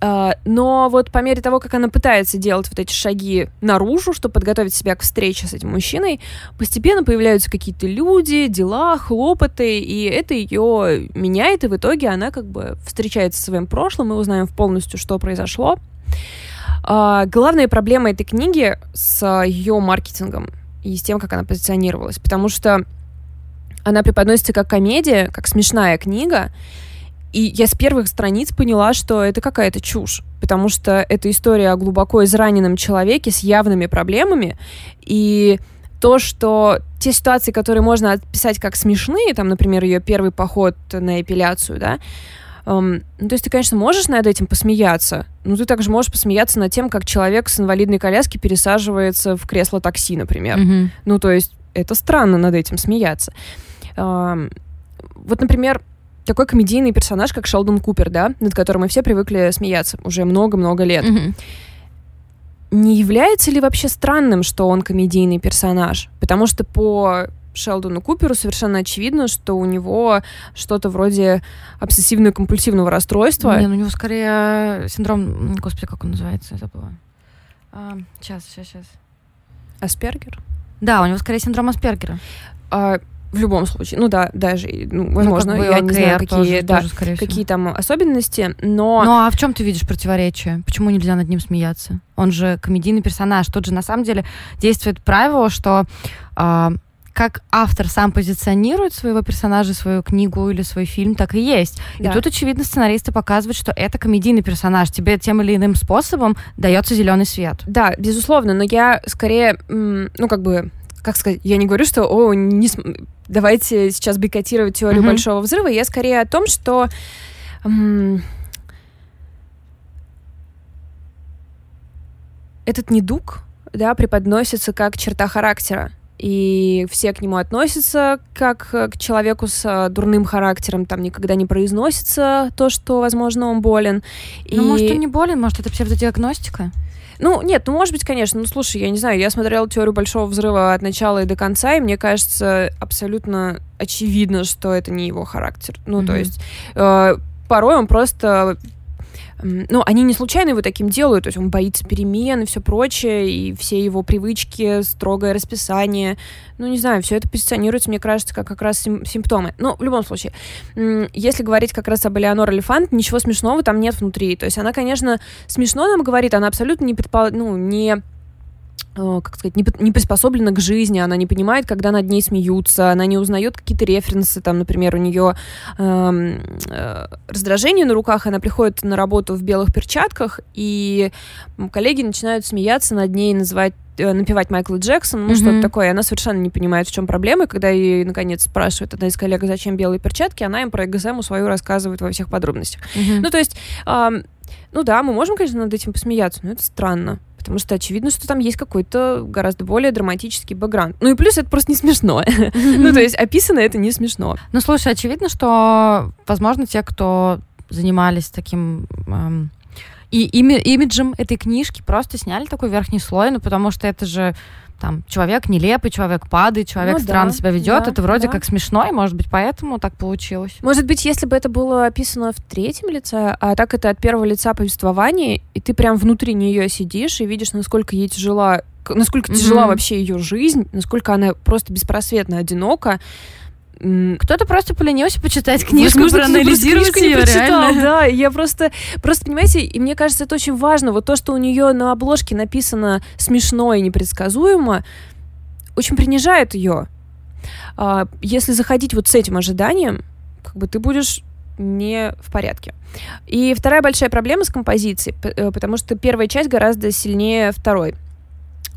A: Uh, но вот по мере того, как она пытается делать вот эти шаги наружу, чтобы подготовить себя к встрече с этим мужчиной, постепенно появляются какие-то люди, дела, хлопоты, и это ее меняет, и в итоге она как бы встречается со своим прошлым, мы узнаем полностью, что произошло. Uh, главная проблема этой книги с ее маркетингом и с тем, как она позиционировалась, потому что она преподносится как комедия, как смешная книга, и я с первых страниц поняла, что это какая-то чушь, потому что это история о глубоко израненном человеке с явными проблемами, и то, что те ситуации, которые можно описать как смешные, там, например, ее первый поход на эпиляцию, да, Um, ну, то есть ты, конечно, можешь над этим посмеяться, но ты также можешь посмеяться над тем, как человек с инвалидной коляски пересаживается в кресло такси, например. Mm-hmm. Ну, то есть это странно над этим смеяться. Um, вот, например, такой комедийный персонаж, как Шелдон Купер, да, над которым мы все привыкли смеяться уже много-много лет. Mm-hmm. Не является ли вообще странным, что он комедийный персонаж? Потому что по Шелдону Куперу совершенно очевидно, что у него что-то вроде обсессивно-компульсивного расстройства.
B: Не, ну у него скорее синдром... Господи, как он называется? Я забыла. А, сейчас, сейчас, сейчас.
A: Аспергер?
B: Да, у него скорее синдром Аспергера.
A: А, в любом случае, ну да, даже, ну, ну возможно, ну, как бы я не знаю, какие, тоже, да, тоже, какие там особенности, но...
B: Ну а в чем ты видишь противоречие? Почему нельзя над ним смеяться? Он же комедийный персонаж. Тут же на самом деле действует правило, что э, как автор сам позиционирует своего персонажа, свою книгу или свой фильм, так и есть. Да. И тут, очевидно, сценаристы показывают, что это комедийный персонаж. Тебе тем или иным способом дается зеленый свет.
A: Да, безусловно, но я скорее, ну, как бы как сказать, я не говорю, что, о, не давайте сейчас бойкотировать теорию mm-hmm. большого взрыва, я скорее о том, что м- этот недуг, да, преподносится как черта характера и все к нему относятся как к человеку с а, дурным характером, там никогда не произносится то, что, возможно, он болен.
B: Ну, и... может, он не болен, может, это псевдодиагностика?
A: Ну, нет, ну, может быть, конечно. Ну, слушай, я не знаю, я смотрела теорию Большого Взрыва от начала и до конца, и мне кажется абсолютно очевидно, что это не его характер. Ну, mm-hmm. то есть э, порой он просто ну, они не случайно его таким делают, то есть он боится перемен и все прочее, и все его привычки, строгое расписание, ну, не знаю, все это позиционируется, мне кажется, как как раз сим симптомы. Но в любом случае, если говорить как раз об Элеонор Элефант, ничего смешного там нет внутри, то есть она, конечно, смешно нам говорит, она абсолютно не предпол... ну, не как сказать, не, не приспособлена к жизни, она не понимает, когда над ней смеются, она не узнает какие-то референсы, там, например, у нее эм, э, раздражение на руках, она приходит на работу в белых перчатках, и коллеги начинают смеяться над ней, называть э, напевать Майкла Джексона, ну, mm-hmm. что-то такое, и она совершенно не понимает, в чем проблема, и когда ей, наконец, спрашивает одна из коллег, зачем белые перчатки, она им про эгозему свою рассказывает во всех подробностях. Mm-hmm. Ну, то есть, э, ну да, мы можем, конечно, над этим посмеяться, но это странно. Потому что очевидно, что там есть какой-то гораздо более драматический бэкграунд. Ну и плюс это просто не смешно. Ну, то есть описано это не смешно.
B: Ну, слушай, очевидно, что, возможно, те, кто занимались таким эм, И ими, имиджем этой книжки просто сняли такой верхний слой, ну потому что это же там человек нелепый, человек падает, человек ну, странно да, себя ведет. Да, это вроде да. как смешно, и может быть поэтому так получилось.
A: Может быть, если бы это было описано в третьем лице, а так это от первого лица повествования, и ты прям внутри нее сидишь и видишь, насколько ей тяжела, насколько mm-hmm. тяжела вообще ее жизнь, насколько она просто беспросветно одинока.
B: Кто-то просто поленился почитать книжку, Возможно, проанализировать ее, реально.
A: Да, я просто, просто, понимаете, и мне кажется, это очень важно. Вот то, что у нее на обложке написано смешно и непредсказуемо, очень принижает ее. А, если заходить вот с этим ожиданием, как бы ты будешь не в порядке. И вторая большая проблема с композицией, э, потому что первая часть гораздо сильнее второй.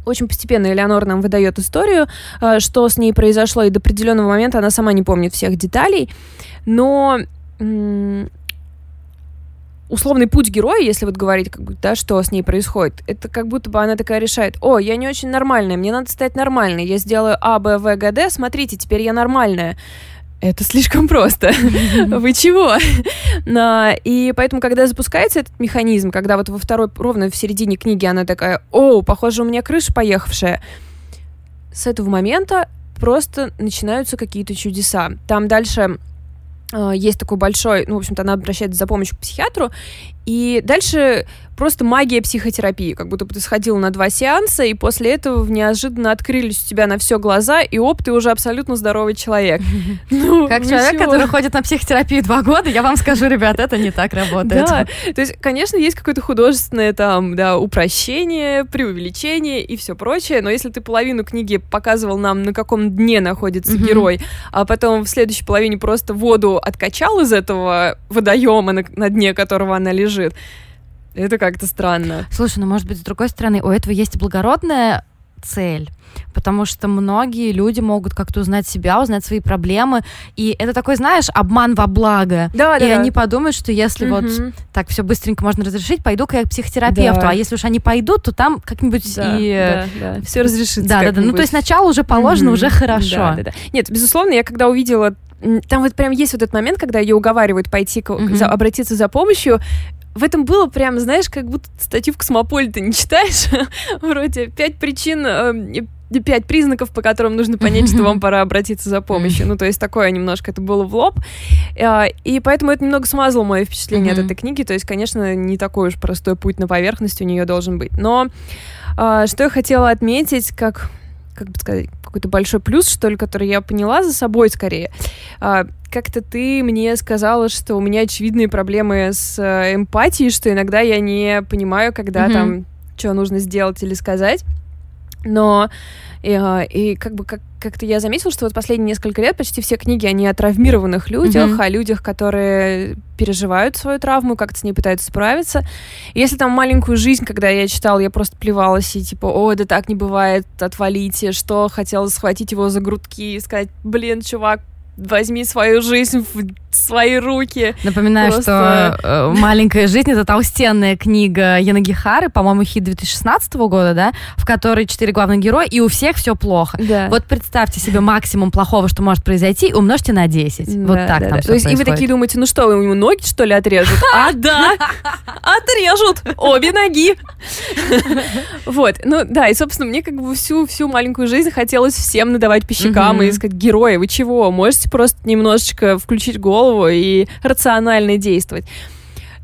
A: Очень постепенно Элеонора нам выдает историю, э, что с ней произошло, и до определенного момента она сама не помнит всех деталей. Но условный путь героя, если вот говорить, как бы, да, что с ней происходит, это как будто бы она такая решает, о, я не очень нормальная, мне надо стать нормальной, я сделаю А, Б, В, Г, Д, смотрите, теперь я нормальная это слишком просто. Вы чего? И поэтому, когда запускается этот механизм, когда вот во второй, ровно в середине книги она такая, о, похоже, у меня крыша поехавшая, с этого момента просто начинаются какие-то чудеса. Там дальше э, есть такой большой, ну, в общем-то, она обращается за помощью к психиатру, и дальше просто магия психотерапии, как будто бы ты сходил на два сеанса, и после этого неожиданно открылись у тебя на все глаза, и оп, ты уже абсолютно здоровый человек.
B: Ну, как человек, который ходит на психотерапию два года, я вам скажу, ребят, это не так работает.
A: Да, то есть, конечно, есть какое-то художественное там, да, упрощение, преувеличение и все прочее, но если ты половину книги показывал нам, на каком дне находится герой, а потом в следующей половине просто воду откачал из этого водоема, на, на дне которого она лежит, это как-то странно.
B: Слушай, ну может быть, с другой стороны, у этого есть благородная цель. Потому что многие люди могут как-то узнать себя, узнать свои проблемы. И это такой, знаешь, обман во благо. Да, да. И да. они подумают, что если угу. вот так все быстренько можно разрешить, пойду-ка я к психотерапевту. Да. А если уж они пойдут, то там как-нибудь да, и...
A: Да, да. Все разрешится.
B: Да, да, да. Ну, то есть начало уже положено, угу. уже хорошо. Да, да, да.
A: Нет, безусловно, я когда увидела там вот прям есть вот этот момент, когда ее уговаривают пойти, mm-hmm. за, обратиться за помощью в этом было прям, знаешь, как будто статью в Космополите не читаешь. Вроде пять причин, э, пять признаков, по которым нужно понять, что вам пора обратиться за помощью. Ну, то есть такое немножко это было в лоб. Э, и поэтому это немного смазало мое впечатление от этой книги. То есть, конечно, не такой уж простой путь на поверхность у нее должен быть. Но э, что я хотела отметить, как как бы сказать, какой-то большой плюс, что ли, который я поняла за собой скорее. А, как-то ты мне сказала, что у меня очевидные проблемы с э, эмпатией, что иногда я не понимаю, когда mm-hmm. там что нужно сделать или сказать. Но и, а, и как бы как, как-то я заметила, что вот последние несколько лет почти все книги, они о травмированных людях, mm-hmm. о людях, которые переживают свою травму, как-то с ней пытаются справиться. И если там маленькую жизнь, когда я читала, я просто плевалась и типа, о, да так не бывает, отвалите, что хотела схватить его за грудки и сказать, блин, чувак, возьми свою жизнь в свои руки.
B: Напоминаю, Просто... что э, «Маленькая жизнь» — это толстенная книга Янагихары, по-моему, хит 2016 года, да, в которой четыре главных героя, и у всех все плохо. Да. Вот представьте себе максимум плохого, что может произойти, умножьте на 10. Да, вот так да, там да.
A: То есть и вы такие думаете, ну что, ему ноги, что ли, отрежут? А, да, отрежут обе ноги. Вот, ну да, и, собственно, мне как бы всю, всю маленькую жизнь хотелось всем надавать по щекам и сказать, герои, вы чего, можете просто немножечко включить голову голову и рационально действовать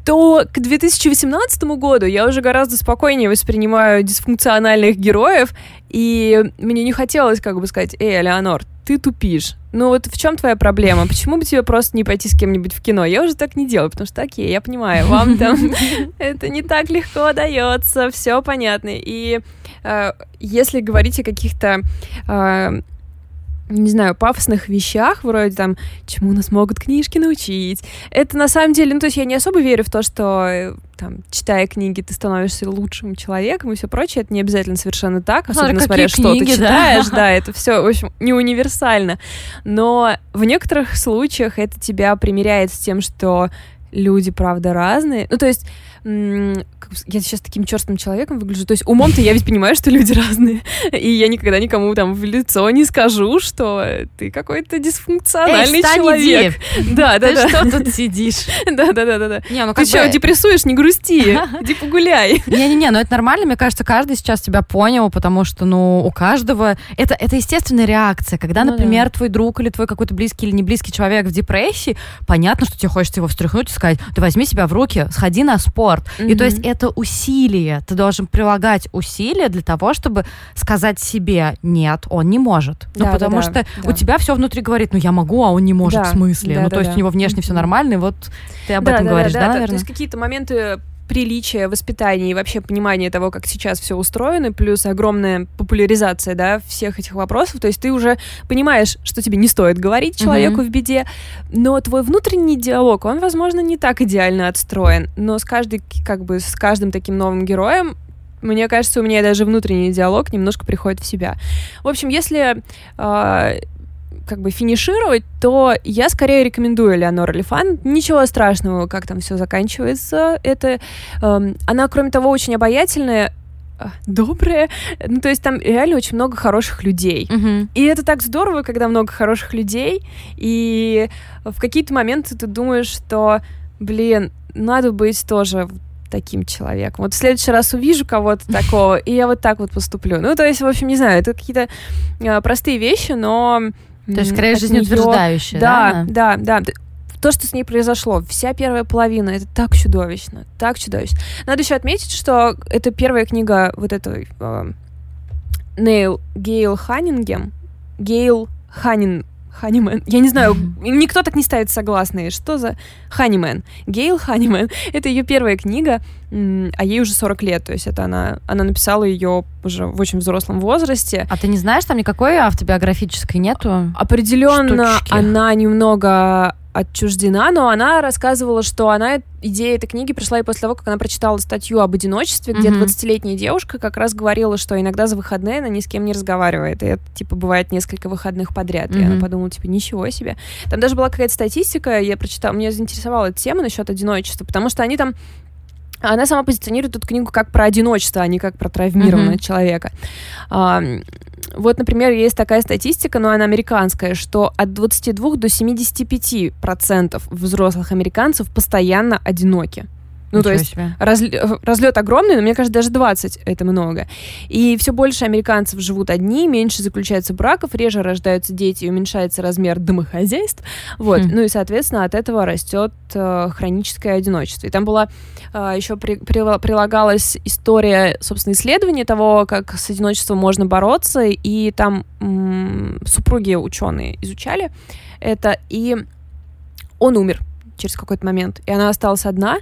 A: то к 2018 году я уже гораздо спокойнее воспринимаю дисфункциональных героев, и мне не хотелось как бы сказать, эй, Леонор, ты тупишь. Ну вот в чем твоя проблема? Почему бы тебе просто не пойти с кем-нибудь в кино? Я уже так не делаю, потому что, окей, я понимаю, вам там это не так легко дается, все понятно. И э, если говорить о каких-то э, не знаю, пафосных вещах, вроде там, чему нас могут книжки научить. Это на самом деле, ну, то есть я не особо верю в то, что э, там, читая книги, ты становишься лучшим человеком и все прочее. Это не обязательно совершенно так, особенно смотря, что книги, ты читаешь. Да? да, это все, в общем, не универсально. Но в некоторых случаях это тебя примеряет с тем, что люди, правда, разные. Ну, то есть я сейчас таким черстым человеком выгляжу. То есть умом-то я ведь понимаю, что люди разные. И я никогда никому там в лицо не скажу, что ты какой-то дисфункциональный Эй, человек.
B: Да, да, да. Ты что тут сидишь?
A: Да, да, да, да, да. Не, ну ты что, депрессуешь, не грусти, иди погуляй.
B: Не-не-не, ну это нормально, мне кажется, каждый сейчас тебя понял, потому что, ну, у каждого это, это естественная реакция. Когда, ну, например, да. твой друг или твой какой-то близкий или не близкий человек в депрессии, понятно, что тебе хочется его встряхнуть и сказать, да возьми себя в руки, сходи на спорт. Mm-hmm. И то есть это усилие. Ты должен прилагать усилия для того, чтобы сказать себе, нет, он не может. Ну, да, потому да, что да. у тебя все внутри говорит, ну, я могу, а он не может, да, в смысле. Да, ну, да, то есть да. у него внешне все нормально, и вот ты об да, этом да, говоришь, да, да, да наверное?
A: То есть какие-то моменты приличия, воспитания и вообще понимания того, как сейчас все устроено, плюс огромная популяризация, да, всех этих вопросов. То есть ты уже понимаешь, что тебе не стоит говорить человеку mm-hmm. в беде, но твой внутренний диалог, он, возможно, не так идеально отстроен, но с каждой, как бы, с каждым таким новым героем мне кажется, у меня даже внутренний диалог немножко приходит в себя. В общем, если э, как бы финишировать, то я скорее рекомендую Леонор Лифан. Ничего страшного, как там все заканчивается. Это э, она, кроме того, очень обаятельная, а, добрая. Ну, то есть там реально очень много хороших людей. Uh-huh. И это так здорово, когда много хороших людей, и в какие-то моменты ты думаешь, что, блин, надо быть тоже таким человеком. Вот в следующий раз увижу кого-то такого, и я вот так вот поступлю. Ну, то есть, в общем, не знаю, это какие-то э, простые вещи, но
B: то есть, скорее, жизнеутверждающая,
A: да? Да, да, да. То, что с ней произошло, вся первая половина, это так чудовищно, так чудовищно. Надо еще отметить, что это первая книга вот этой э, Нейл Гейл Ханнингем, Гейл Ханнин, Ханимен. Я не знаю, никто так не ставит согласные. Что за Ханимен? Гейл Ханимен. Это ее первая книга, а ей уже 40 лет. То есть это она, она написала ее уже в очень взрослом возрасте.
B: А ты не знаешь, там никакой автобиографической нету?
A: Определенно
B: штучки?
A: она немного отчуждена, но она рассказывала, что она идея этой книги пришла и после того, как она прочитала статью об одиночестве, где mm-hmm. 20-летняя девушка как раз говорила, что иногда за выходные она ни с кем не разговаривает, и это, типа, бывает несколько выходных подряд. Mm-hmm. И она подумала, типа, ничего себе. Там даже была какая-то статистика, я прочитала, меня заинтересовала эта тема насчет одиночества, потому что они там она сама позиционирует эту книгу как про одиночество, а не как про травмированного mm-hmm. человека. А, вот, например, есть такая статистика, но она американская, что от 22 до 75 процентов взрослых американцев постоянно одиноки. Ну, Ничего то есть разлет, разлет огромный, но мне кажется, даже 20 это много. И все больше американцев живут одни, меньше заключается браков, реже рождаются дети и уменьшается размер домохозяйств. Вот. Хм. Ну и, соответственно, от этого растет э, хроническое одиночество. И там была э, еще при, при, прилагалась история, собственно, исследования того, как с одиночеством можно бороться, и там м- супруги ученые изучали это, и он умер через какой-то момент, и она осталась одна,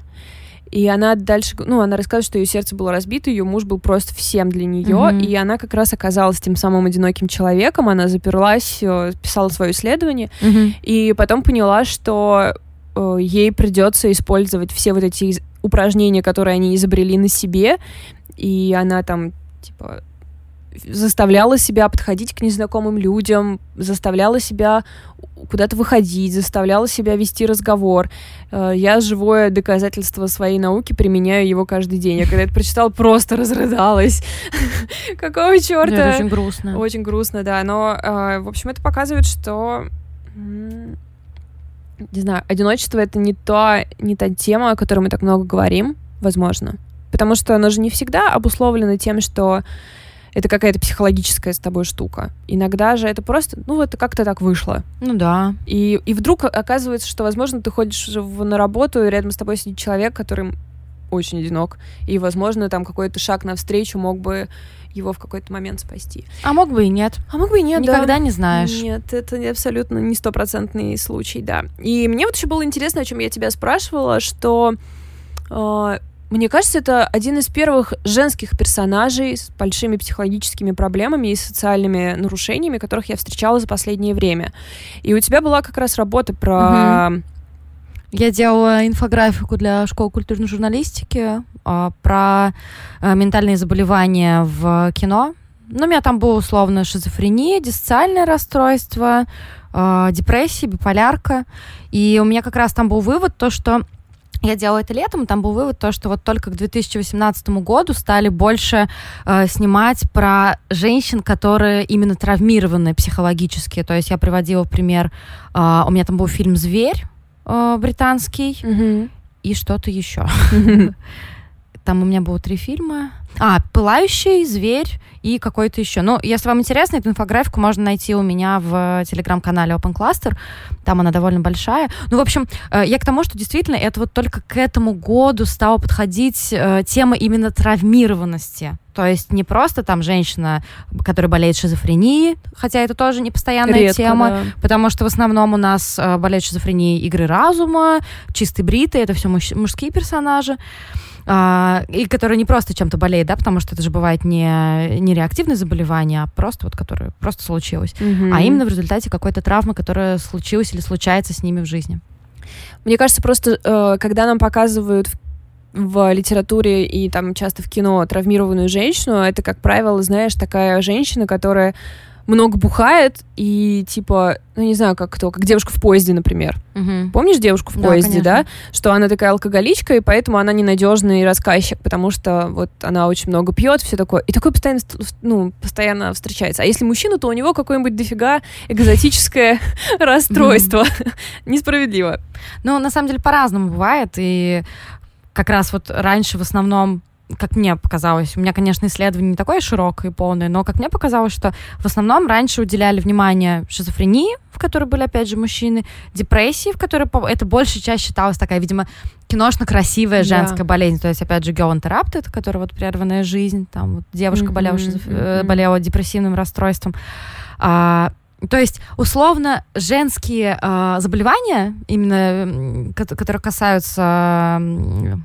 A: и она дальше, ну, она рассказывает, что ее сердце было разбито, ее муж был просто всем для нее, mm-hmm. и она как раз оказалась тем самым одиноким человеком, она заперлась, э, писала свое исследование, mm-hmm. и потом поняла, что э, ей придется использовать все вот эти упражнения, которые они изобрели на себе, и она там, типа, заставляла себя подходить к незнакомым людям, заставляла себя куда-то выходить, заставляла себя вести разговор. Э, я живое доказательство своей науки применяю его каждый день. Я когда это прочитала, просто разрыдалась. Какого черта?
B: Это очень грустно.
A: Очень грустно, да. Но, э, в общем, это показывает, что не знаю, одиночество это не то, не та тема, о которой мы так много говорим, возможно. Потому что оно же не всегда обусловлено тем, что это какая-то психологическая с тобой штука. Иногда же это просто, ну, вот как-то так вышло.
B: Ну да.
A: И, и вдруг оказывается, что, возможно, ты ходишь в, на работу, и рядом с тобой сидит человек, который очень одинок. И, возможно, там какой-то шаг навстречу мог бы его в какой-то момент спасти.
B: А мог бы и нет.
A: А мог бы и нет,
B: Никогда
A: да.
B: не знаешь.
A: Нет, это абсолютно не стопроцентный случай, да. И мне вот еще было интересно, о чем я тебя спрашивала, что э, мне кажется, это один из первых женских персонажей с большими психологическими проблемами и социальными нарушениями, которых я встречала за последнее время. И у тебя была как раз работа про... Угу.
B: Я делала инфографику для школы культурной журналистики э, про э, ментальные заболевания в кино. Ну, у меня там было условно шизофрения, диссоциальное расстройство, э, депрессия, биполярка. И у меня как раз там был вывод, то, что я делала это летом, и там был вывод то, что вот только к 2018 году стали больше э, снимать про женщин, которые именно травмированы психологически. То есть я приводила пример, э, у меня там был фильм «Зверь» британский
A: Мгм.
B: и что-то еще. Там у меня было три фильма. А, «Пылающий», «Зверь» и какой-то еще. Ну, если вам интересно, эту инфографику можно найти у меня в телеграм-канале Open Cluster. Там она довольно большая. Ну, в общем, э, я к тому, что действительно это вот только к этому году стала подходить э, тема именно травмированности. То есть не просто там женщина, которая болеет шизофренией, хотя это тоже не постоянная
A: Редко,
B: тема,
A: да.
B: потому что в основном у нас э, болеют шизофренией игры разума, чистый бритый, это все мужские персонажи. А, и которые не просто чем-то болеют, да, потому что это же бывает не, не реактивное заболевание, а просто вот которое просто случилось.
A: Мгм.
B: А именно в результате какой-то травмы, которая случилась или случается с ними в жизни.
A: Мне кажется, просто э, когда нам показывают в, в литературе и там часто в кино травмированную женщину, это, как правило, знаешь, такая женщина, которая много бухает и типа, ну не знаю, как кто, как девушка в поезде, например.
B: Мгм.
A: Помнишь девушку в
B: Да,
A: поезде, да?
B: конечно.
A: Что она такая алкоголичка, и поэтому она ненадежный рассказчик, потому что вот она очень много пьет, все такое. И такое постоянно, ст- ну, постоянно встречается. А если мужчина, то у него какое-нибудь дофига экзотическое расстройство. Несправедливо.
B: Ну, на самом деле, по-разному бывает. И как раз вот раньше в основном как мне показалось, у меня, конечно, исследование не такое широкое и полное, но как мне показалось, что в основном раньше уделяли внимание шизофрении, в которой были, опять же, мужчины, депрессии, в которой это больше часть считалась такая, видимо, киношно-красивая
A: Да.
B: женская болезнь. То есть, опять же, Girl Interrupted, которая вот прерванная жизнь, там вот девушка болела, шизоф- э,
A: мгм.
B: болела депрессивным расстройством. А, то есть, условно, женские а, заболевания, именно которые касаются,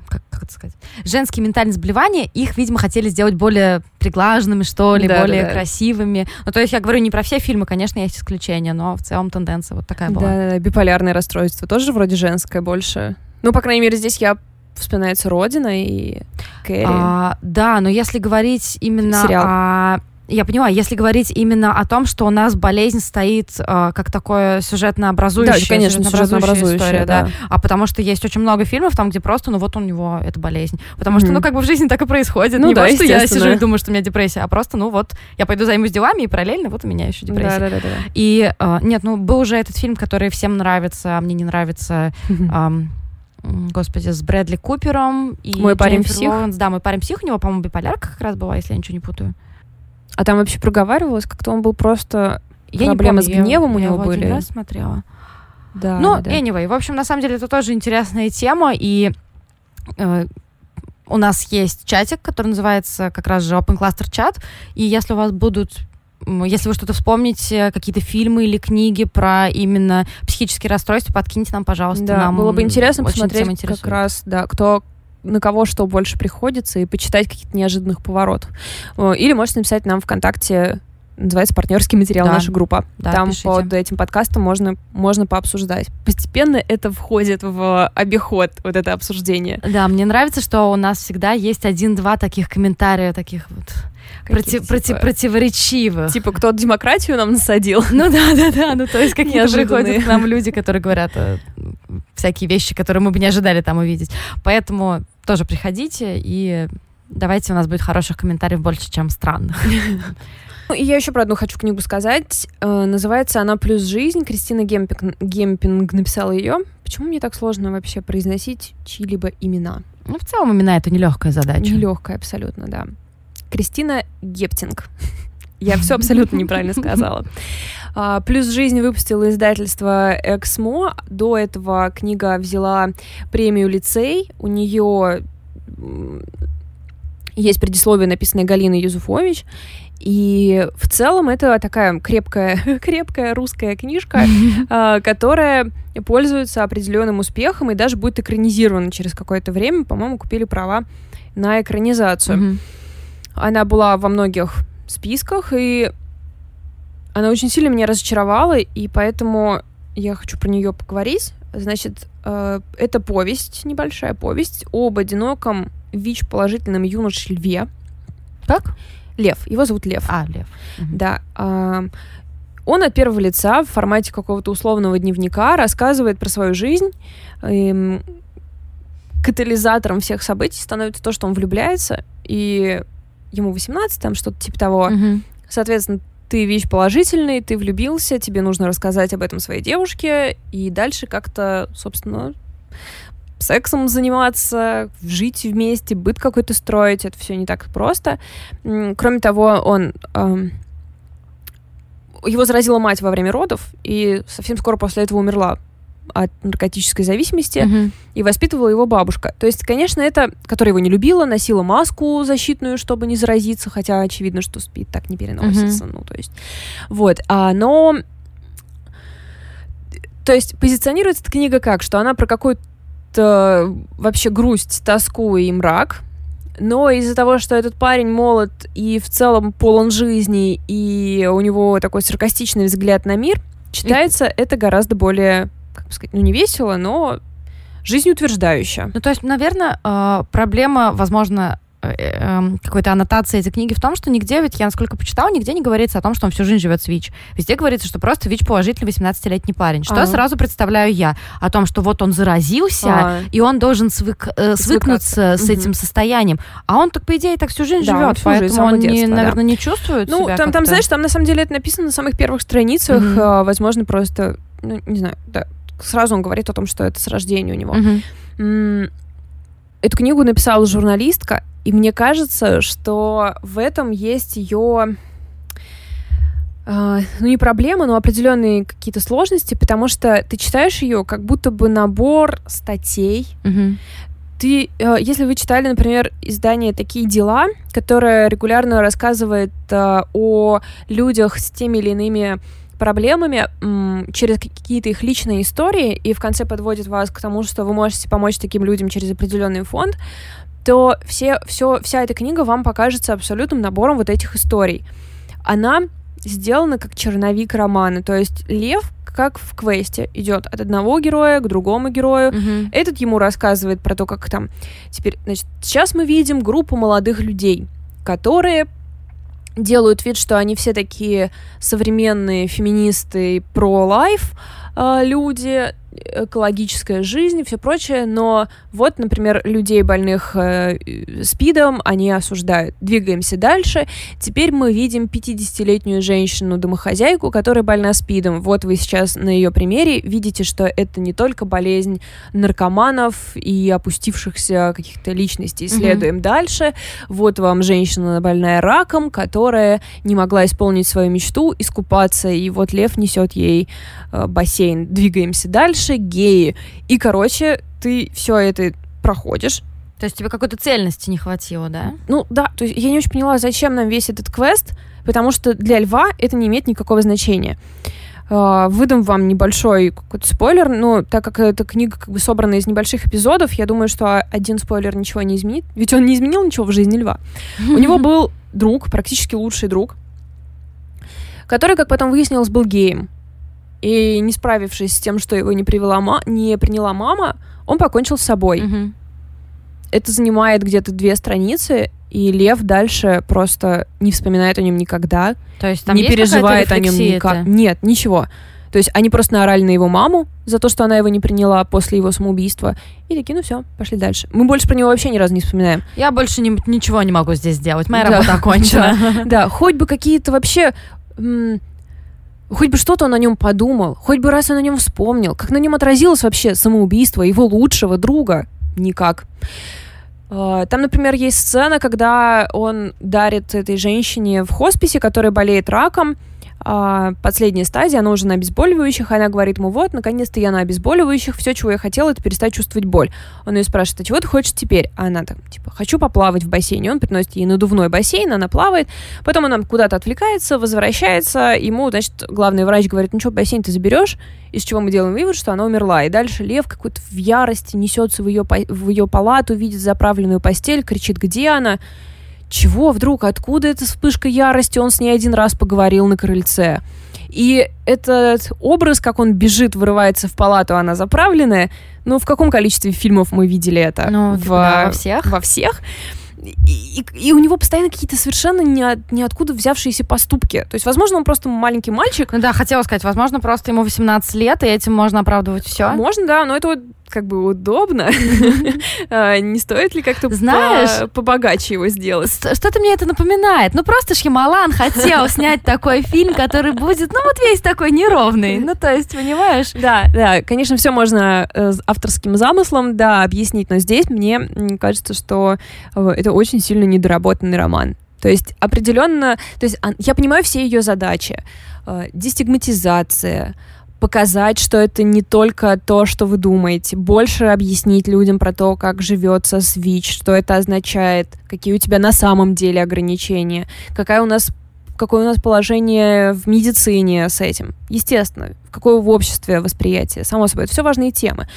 B: как, как это сказать, женские ментальные заболевания, их, видимо, хотели сделать более приглаженными, что ли,
A: Да,
B: более
A: да, да.
B: красивыми. Ну, то есть, я говорю не про все фильмы, конечно, есть исключения, но в целом тенденция вот такая была.
A: Да, да, биполярное расстройство тоже вроде женское больше. Ну, по крайней мере, здесь я вспоминается Родина и Кэрри.
B: А, да, но если говорить именно
A: Сериал.
B: о... Я поняла, если говорить именно о том, что у нас болезнь стоит а, как такое сюжетно образующее,
A: Да, конечно, сюжетно-образующая,
B: история, да.
A: да.
B: А потому что есть очень много фильмов там, где просто, ну вот у него эта болезнь. Потому что,
A: Мгм.
B: ну как бы в жизни так и происходит.
A: Ну
B: не
A: да,
B: то, что я сижу и думаю, что у меня депрессия, а просто, ну вот, я пойду займусь делами, и параллельно вот у меня еще депрессия.
A: Да, да, да, да.
B: И а, нет, ну был уже этот фильм, который всем нравится, а мне не нравится. ам, м, Господи, с Брэдли Купером и
A: «Мой парень
B: Дженнифер
A: псих».
B: Лоуренс. Да, мой парень псих. У него, по-моему, биполярка как раз была, если я ничего не путаю.
A: А там вообще проговаривалось, как-то он был просто...
B: Я
A: Проблемы
B: не помню,
A: с гневом
B: я,
A: у
B: я
A: него
B: его один
A: были?
B: раз смотрела.
A: Да,
B: ну,
A: да,
B: anyway, в общем, на самом деле это тоже интересная тема, и э, у нас есть чатик, который называется как раз же Open Cluster чат, и если у вас будут если вы что-то вспомните, какие-то фильмы или книги про именно психические расстройства, подкиньте нам, пожалуйста.
A: Да,
B: нам
A: было бы интересно посмотреть как раз, да, кто на кого что больше приходится, и почитать каких-то неожиданных поворотов. О, Или можете написать нам ВКонтакте, называется «Партнерский материал»
B: Да.
A: наша группа.
B: Да,
A: Там
B: пишите.
A: под этим подкастом можно, можно пообсуждать. Постепенно это входит в обиход, вот это обсуждение.
B: Да, мне нравится, что у нас всегда есть один-два таких комментария, таких вот проти-
A: Каких,
B: проти-
A: типа,
B: противоречивых.
A: Типа, кто демократию нам насадил.
B: Ну да, да, да. Ну то есть какие-то приходят к нам люди, которые говорят э, всякие вещи, которые мы бы не ожидали там увидеть. Поэтому тоже приходите и давайте у нас будет хороших комментариев больше, чем странных.
A: Ну, И я еще про одну хочу книгу сказать. Э, называется она «Плюс жизнь». Кристина Гемпинг, Гемпинг написала ее. Почему мне так сложно вообще произносить чьи-либо имена?
B: Ну, в целом, именно это нелегкая задача.
A: Нелегкая абсолютно, да. Кристина Гептинг. Я все абсолютно неправильно сказала. А, Плюс жизнь выпустила издательство Эксмо. До этого книга взяла премию лицей. У нее есть предисловие, написанное Галиной Юзуфович. И в целом это такая крепкая, крепкая русская книжка, а, которая пользуется определенным успехом и даже будет экранизирована через какое-то время. По-моему, купили права на экранизацию. Она была во многих списках, и она очень сильно меня разочаровала, и поэтому я хочу про нее поговорить. Значит, э, это повесть, небольшая повесть об одиноком ВИЧ-положительном юноше Льве.
B: Как?
A: Лев, его зовут Лев.
B: А, Лев.
A: Да. а, Он от первого лица в формате какого-то условного дневника рассказывает про свою жизнь, эм, катализатором всех событий становится то, что он влюбляется, и ему 18, там что-то типа того.
B: Мгм.
A: Соответственно, ты ВИЧ положительный, ты влюбился, тебе нужно рассказать об этом своей девушке, и дальше как-то, собственно, сексом заниматься, жить вместе, быт какой-то строить, это все не так просто. Кроме того, он... эм, его заразила мать во время родов, и совсем скоро после этого умерла от наркотической зависимости
B: Мгм.
A: и воспитывала его бабушка. То есть, конечно, это, которая его не любила, носила маску защитную, чтобы не заразиться, хотя очевидно, что спит так не переносится. Ну, то есть, вот. А, но, то есть, позиционируется эта книга как, что она про какую-то вообще грусть, тоску и мрак, но из-за того, что этот парень молод и в целом полон жизни, и у него такой саркастичный взгляд на мир, читается это гораздо более, как бы сказать, ну не весело, но жизнеутверждающе.
B: Ну, то есть, наверное, э, проблема, возможно, э, эм, какой-то аннотации этой книги в том, что нигде, ведь я, насколько почитала, нигде не говорится о том, что он всю жизнь живет с ВИЧ. Везде говорится, что просто ВИЧ положительный 18-летний парень. Что
A: А.
B: сразу представляю я? О том, что вот он заразился,
A: А,
B: и он должен свык- э, свыкнуться с
A: Мгм.
B: этим состоянием. А он так, по идее, так всю жизнь
A: Да,
B: живет,
A: всю жизнь,
B: поэтому
A: самого
B: он, не,
A: детства, да.
B: наверное, не чувствует
A: Ну,
B: себя
A: там, там, знаешь, там на самом деле это написано на самых первых страницах. А, возможно, просто, ну, не знаю, да. Сразу он говорит о том, что это с рождения у него. Эту книгу написала журналистка, и мне кажется, что в этом есть ее ну, не проблема, но определенные какие-то сложности, потому что ты читаешь ее как будто бы набор статей, ты, э, если вы читали, например, издание «Такие дела», которое регулярно рассказывает э, о людях с теми или иными проблемами через какие-то их личные истории, и в конце подводит вас к тому, что вы можете помочь таким людям через определенный фонд, то все, все, вся эта книга вам покажется абсолютным набором вот этих историй. Она сделана как черновик романа, то есть Лев, как в квесте, идет от одного героя к другому герою,
B: Мгм.
A: этот ему рассказывает про то, как там... Теперь, значит, сейчас мы видим группу молодых людей, которые делают вид, что они все такие современные феминисты, про-лайф э, люди, экологическая жизнь и все прочее, но вот, например, людей больных э, СПИДом они осуждают. Двигаемся дальше. Теперь мы видим 50-летнюю женщину-домохозяйку, которая больна СПИДом. Вот вы сейчас на ее примере видите, что это не только болезнь наркоманов и опустившихся каких-то личностей. Исследуем дальше. Вот вам женщина больная раком, которая не могла исполнить свою мечту, искупаться, и вот лев несет ей э, бассейн. Двигаемся дальше, геи. И, короче, ты все это проходишь.
B: То есть тебе какой-то цельности не хватило, да?
A: Ну да, то есть я не очень поняла, зачем нам весь этот квест, потому что для льва это не имеет никакого значения. Э, Выдам вам небольшой какой-то спойлер, но так как эта книга как бы собрана из небольших эпизодов, я думаю, что один спойлер ничего не изменит. Ведь он не изменил ничего в жизни льва. У него был друг, практически лучший друг, который, как потом выяснилось, был геем. И не справившись с тем, что его не, привела не приняла мама, он покончил с собой.
B: Мгм.
A: Это занимает где-то две страницы, и Лев дальше просто не вспоминает о нем никогда,
B: То есть там
A: не
B: есть
A: переживает о нем никак.
B: это?
A: Нет, ничего. То есть они просто наорали на его маму за то, что она его не приняла после его самоубийства. И такие, ну все, пошли дальше. Мы больше про него вообще ни разу не вспоминаем.
B: Я больше не- ничего не могу здесь сделать. Моя
A: Да.
B: работа окончена.
A: Да, хоть бы какие-то вообще... Хоть бы что-то он о нем подумал, хоть бы раз он о нем вспомнил. Как на нем отразилось вообще самоубийство его лучшего друга? Никак. А, Там, например, есть сцена, когда он дарит этой женщине в хосписе, которая болеет раком, последняя стадия, она уже на обезболивающих, она говорит ему, вот, наконец-то я на обезболивающих, все, чего я хотела, это перестать чувствовать боль. Он ее спрашивает, а чего ты хочешь теперь? А она там, типа, хочу поплавать в бассейне. Он приносит ей надувной бассейн, она плавает, потом она куда-то отвлекается, возвращается, ему, значит, главный врач говорит, ну что, бассейн ты заберешь? Из чего мы делаем вывод, что она умерла. И дальше лев какой-то в ярости несется в ее, в ее палату, видит заправленную постель, кричит, где она? Чего вдруг? Откуда эта вспышка ярости? Он с ней один раз поговорил на крыльце. И этот образ, как он бежит, вырывается в палату, она заправленная, ну, в каком количестве фильмов мы видели это?
B: Ну,
A: в,
B: да, во всех.
A: Во всех. И, и- и у него постоянно какие-то совершенно не от- ниоткуда взявшиеся поступки. То есть, возможно, он просто маленький мальчик.
B: Ну да, хотела сказать, возможно, просто ему 18 лет, и этим можно оправдывать все.
A: Можно, да, но это вот как бы удобно. А, не стоит ли как-то
B: Знаешь,
A: побогаче его сделать?
B: Что-то мне это напоминает. Ну, просто Шьямалан хотел снять такой фильм, который будет, ну, вот весь такой неровный. Ну, то есть, понимаешь?
A: Да, да, конечно, все можно э, авторским замыслом, да, объяснить, но здесь мне кажется, что э, это очень сильно недоработанный роман. То есть определенно, то есть я понимаю все ее задачи. Э, дестигматизация, показать, что это не только то, что вы думаете, больше объяснить людям про то, как живется с ВИЧ, что это означает, какие у тебя на самом деле ограничения, какая у нас какое у нас положение в медицине с этим. Естественно, какое в обществе восприятие, само собой, это все важные темы.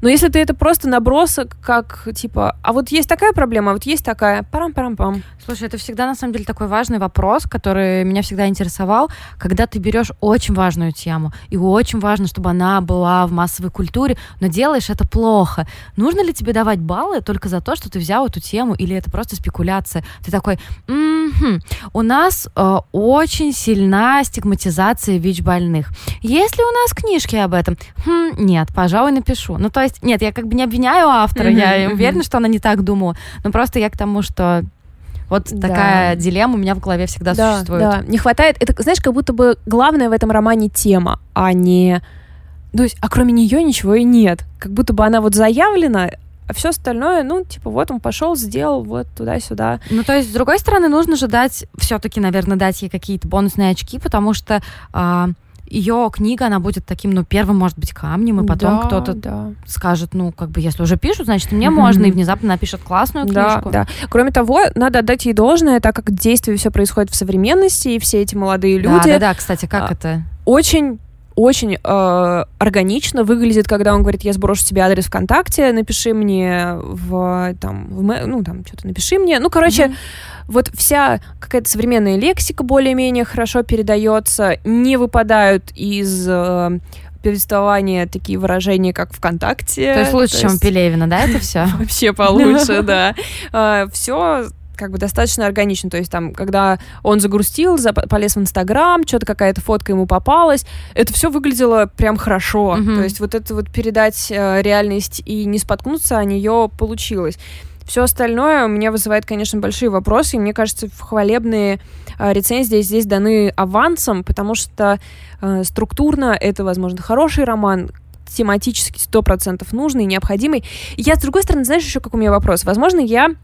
A: Но если ты это просто набросок, как типа, а вот есть такая проблема, а вот есть такая, парам-парам-пам.
B: Слушай, это всегда на самом деле такой важный вопрос, который меня всегда интересовал, когда ты берешь очень важную тему, и очень важно, чтобы она была в массовой культуре, но делаешь это плохо. Нужно ли тебе давать баллы только за то, что ты взял эту тему, или это просто спекуляция? Ты такой, м-м-м, у нас э, очень сильна стигматизация ВИЧ-больных. Если у нас книжки об этом? Хм, нет, пожалуй, напишу. Ну, то есть, нет, я как бы не обвиняю автора, mm-hmm, я уверена, что она не так думала. Но просто я к тому, что вот да. такая дилемма у меня в голове всегда да, существует.
A: Да, не хватает. Это, знаешь, как будто бы главное в этом романе тема, а не... То есть, а кроме нее ничего и нет. Как будто бы она вот заявлена, а все остальное, ну, типа, вот он пошел, сделал, вот туда-сюда.
B: Ну, то есть, с другой стороны, нужно же дать, все-таки, наверное, дать ей какие-то бонусные очки, потому что а, ее книга, она будет таким, ну, первым, может быть, камнем, и потом да, кто-то да. скажет, ну, как бы, если уже пишут, значит, мне mm-hmm. можно, и внезапно напишет классную книжку.
A: Да, да. Кроме того, надо отдать ей должное, так как действие все происходит в современности, и все эти молодые люди...
B: Да, да, да, кстати, как а, это?
A: Очень очень э, органично выглядит, когда он говорит, я сброшу тебе адрес ВКонтакте, напиши мне в, там, в, ну, там, что-то напиши мне. Ну, короче, mm-hmm вот вся какая-то современная лексика более-менее хорошо передается, не выпадают из э, повествования такие выражения, как ВКонтакте.
B: То есть лучше, То чем есть... Пелевина, да, это все?
A: Вообще получше, да. А, все как бы достаточно органично. То есть там, когда он загрустил, полез в Инстаграм, что-то какая-то фотка ему попалась, это все выглядело прям хорошо. То есть вот это вот передать э, реальность и не споткнуться о нее получилось. Все остальное у меня вызывает, конечно, большие вопросы, и мне кажется, хвалебные э, рецензии здесь даны авансом, потому что э, структурно это, возможно, хороший роман, тематически сто процентов нужный, необходимый. И я, с другой стороны, знаешь, еще как у меня вопрос? Возможно, я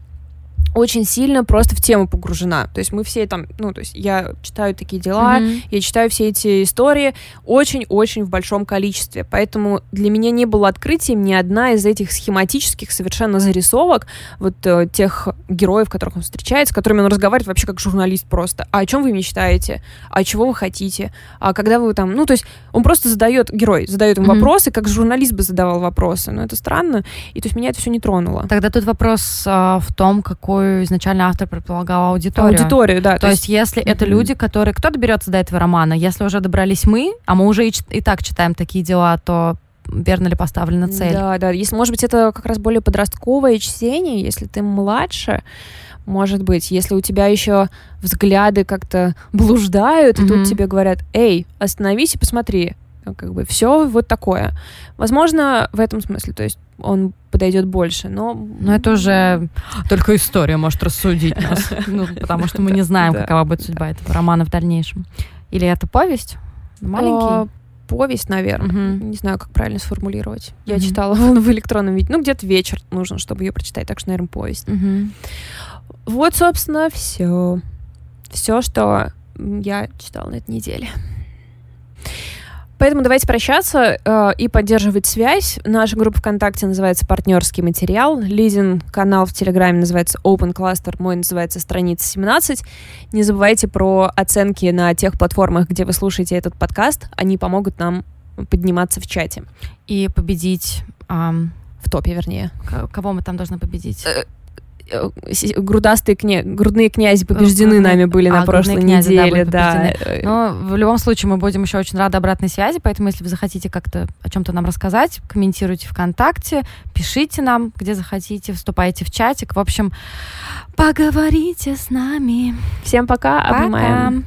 A: очень сильно просто в тему погружена. То есть мы все там, ну, то есть я читаю такие дела, mm-hmm. я читаю все эти истории очень-очень в большом количестве. Поэтому для меня не было открытием ни одна из этих схематических совершенно зарисовок вот э, тех героев, которых он встречается, с которыми он разговаривает вообще как журналист просто. А о чем вы мечтаете? А чего вы хотите? А когда вы там... Ну, то есть он просто задает, герой задает им mm-hmm. вопросы, как журналист бы задавал вопросы. Но это странно. И то есть меня это все не тронуло.
B: Тогда тут вопрос а, в том, какой какую изначально автор предполагал аудиторию.
A: Аудиторию, да.
B: То, то есть, есть, если mm-hmm. это люди, которые... Кто доберется до этого романа? Если уже добрались мы, а мы уже и, и так читаем такие дела, то верно ли поставлена цель?
A: Да, да. Если, может быть, это как раз более подростковое чтение, если ты младше, может быть, если у тебя еще взгляды как-то блуждают, mm-hmm. и тут тебе говорят, эй, остановись и посмотри, как бы все вот такое. Возможно, в этом смысле, то есть он подойдет больше, но...
B: Но это уже только история может рассудить нас, ну, потому что мы не знаем, какова будет судьба этого романа в дальнейшем. Или это повесть? Маленький?
A: повесть, наверное. Угу. Не знаю, как правильно сформулировать. Я угу. читала в электронном виде. Ну, где-то вечер нужно, чтобы ее прочитать, так что, наверное, повесть.
B: Угу.
A: Вот, собственно, все. Все, что я читала на этой неделе. Поэтому давайте прощаться э, и поддерживать связь. Наша группа ВКонтакте называется «Партнерский материал». Лизин канал в Телеграме называется Open Cluster, мой называется «Страница 17». Не забывайте про оценки на тех платформах, где вы слушаете этот подкаст. Они помогут нам подниматься в чате.
B: И победить... Эм...
A: В топе, вернее.
B: Кого мы там должны победить? Э,
A: Э, грудастые кня... грудные князи побеждены Грудные... нами были а, на прошлой князи, неделе, да. да.
B: Но в любом случае мы будем еще очень рады обратной связи, поэтому если вы захотите как-то о чем-то нам рассказать, комментируйте ВКонтакте, пишите нам, где захотите, вступайте в чатик. В общем, поговорите с нами.
A: Всем пока, пока. обнимаем.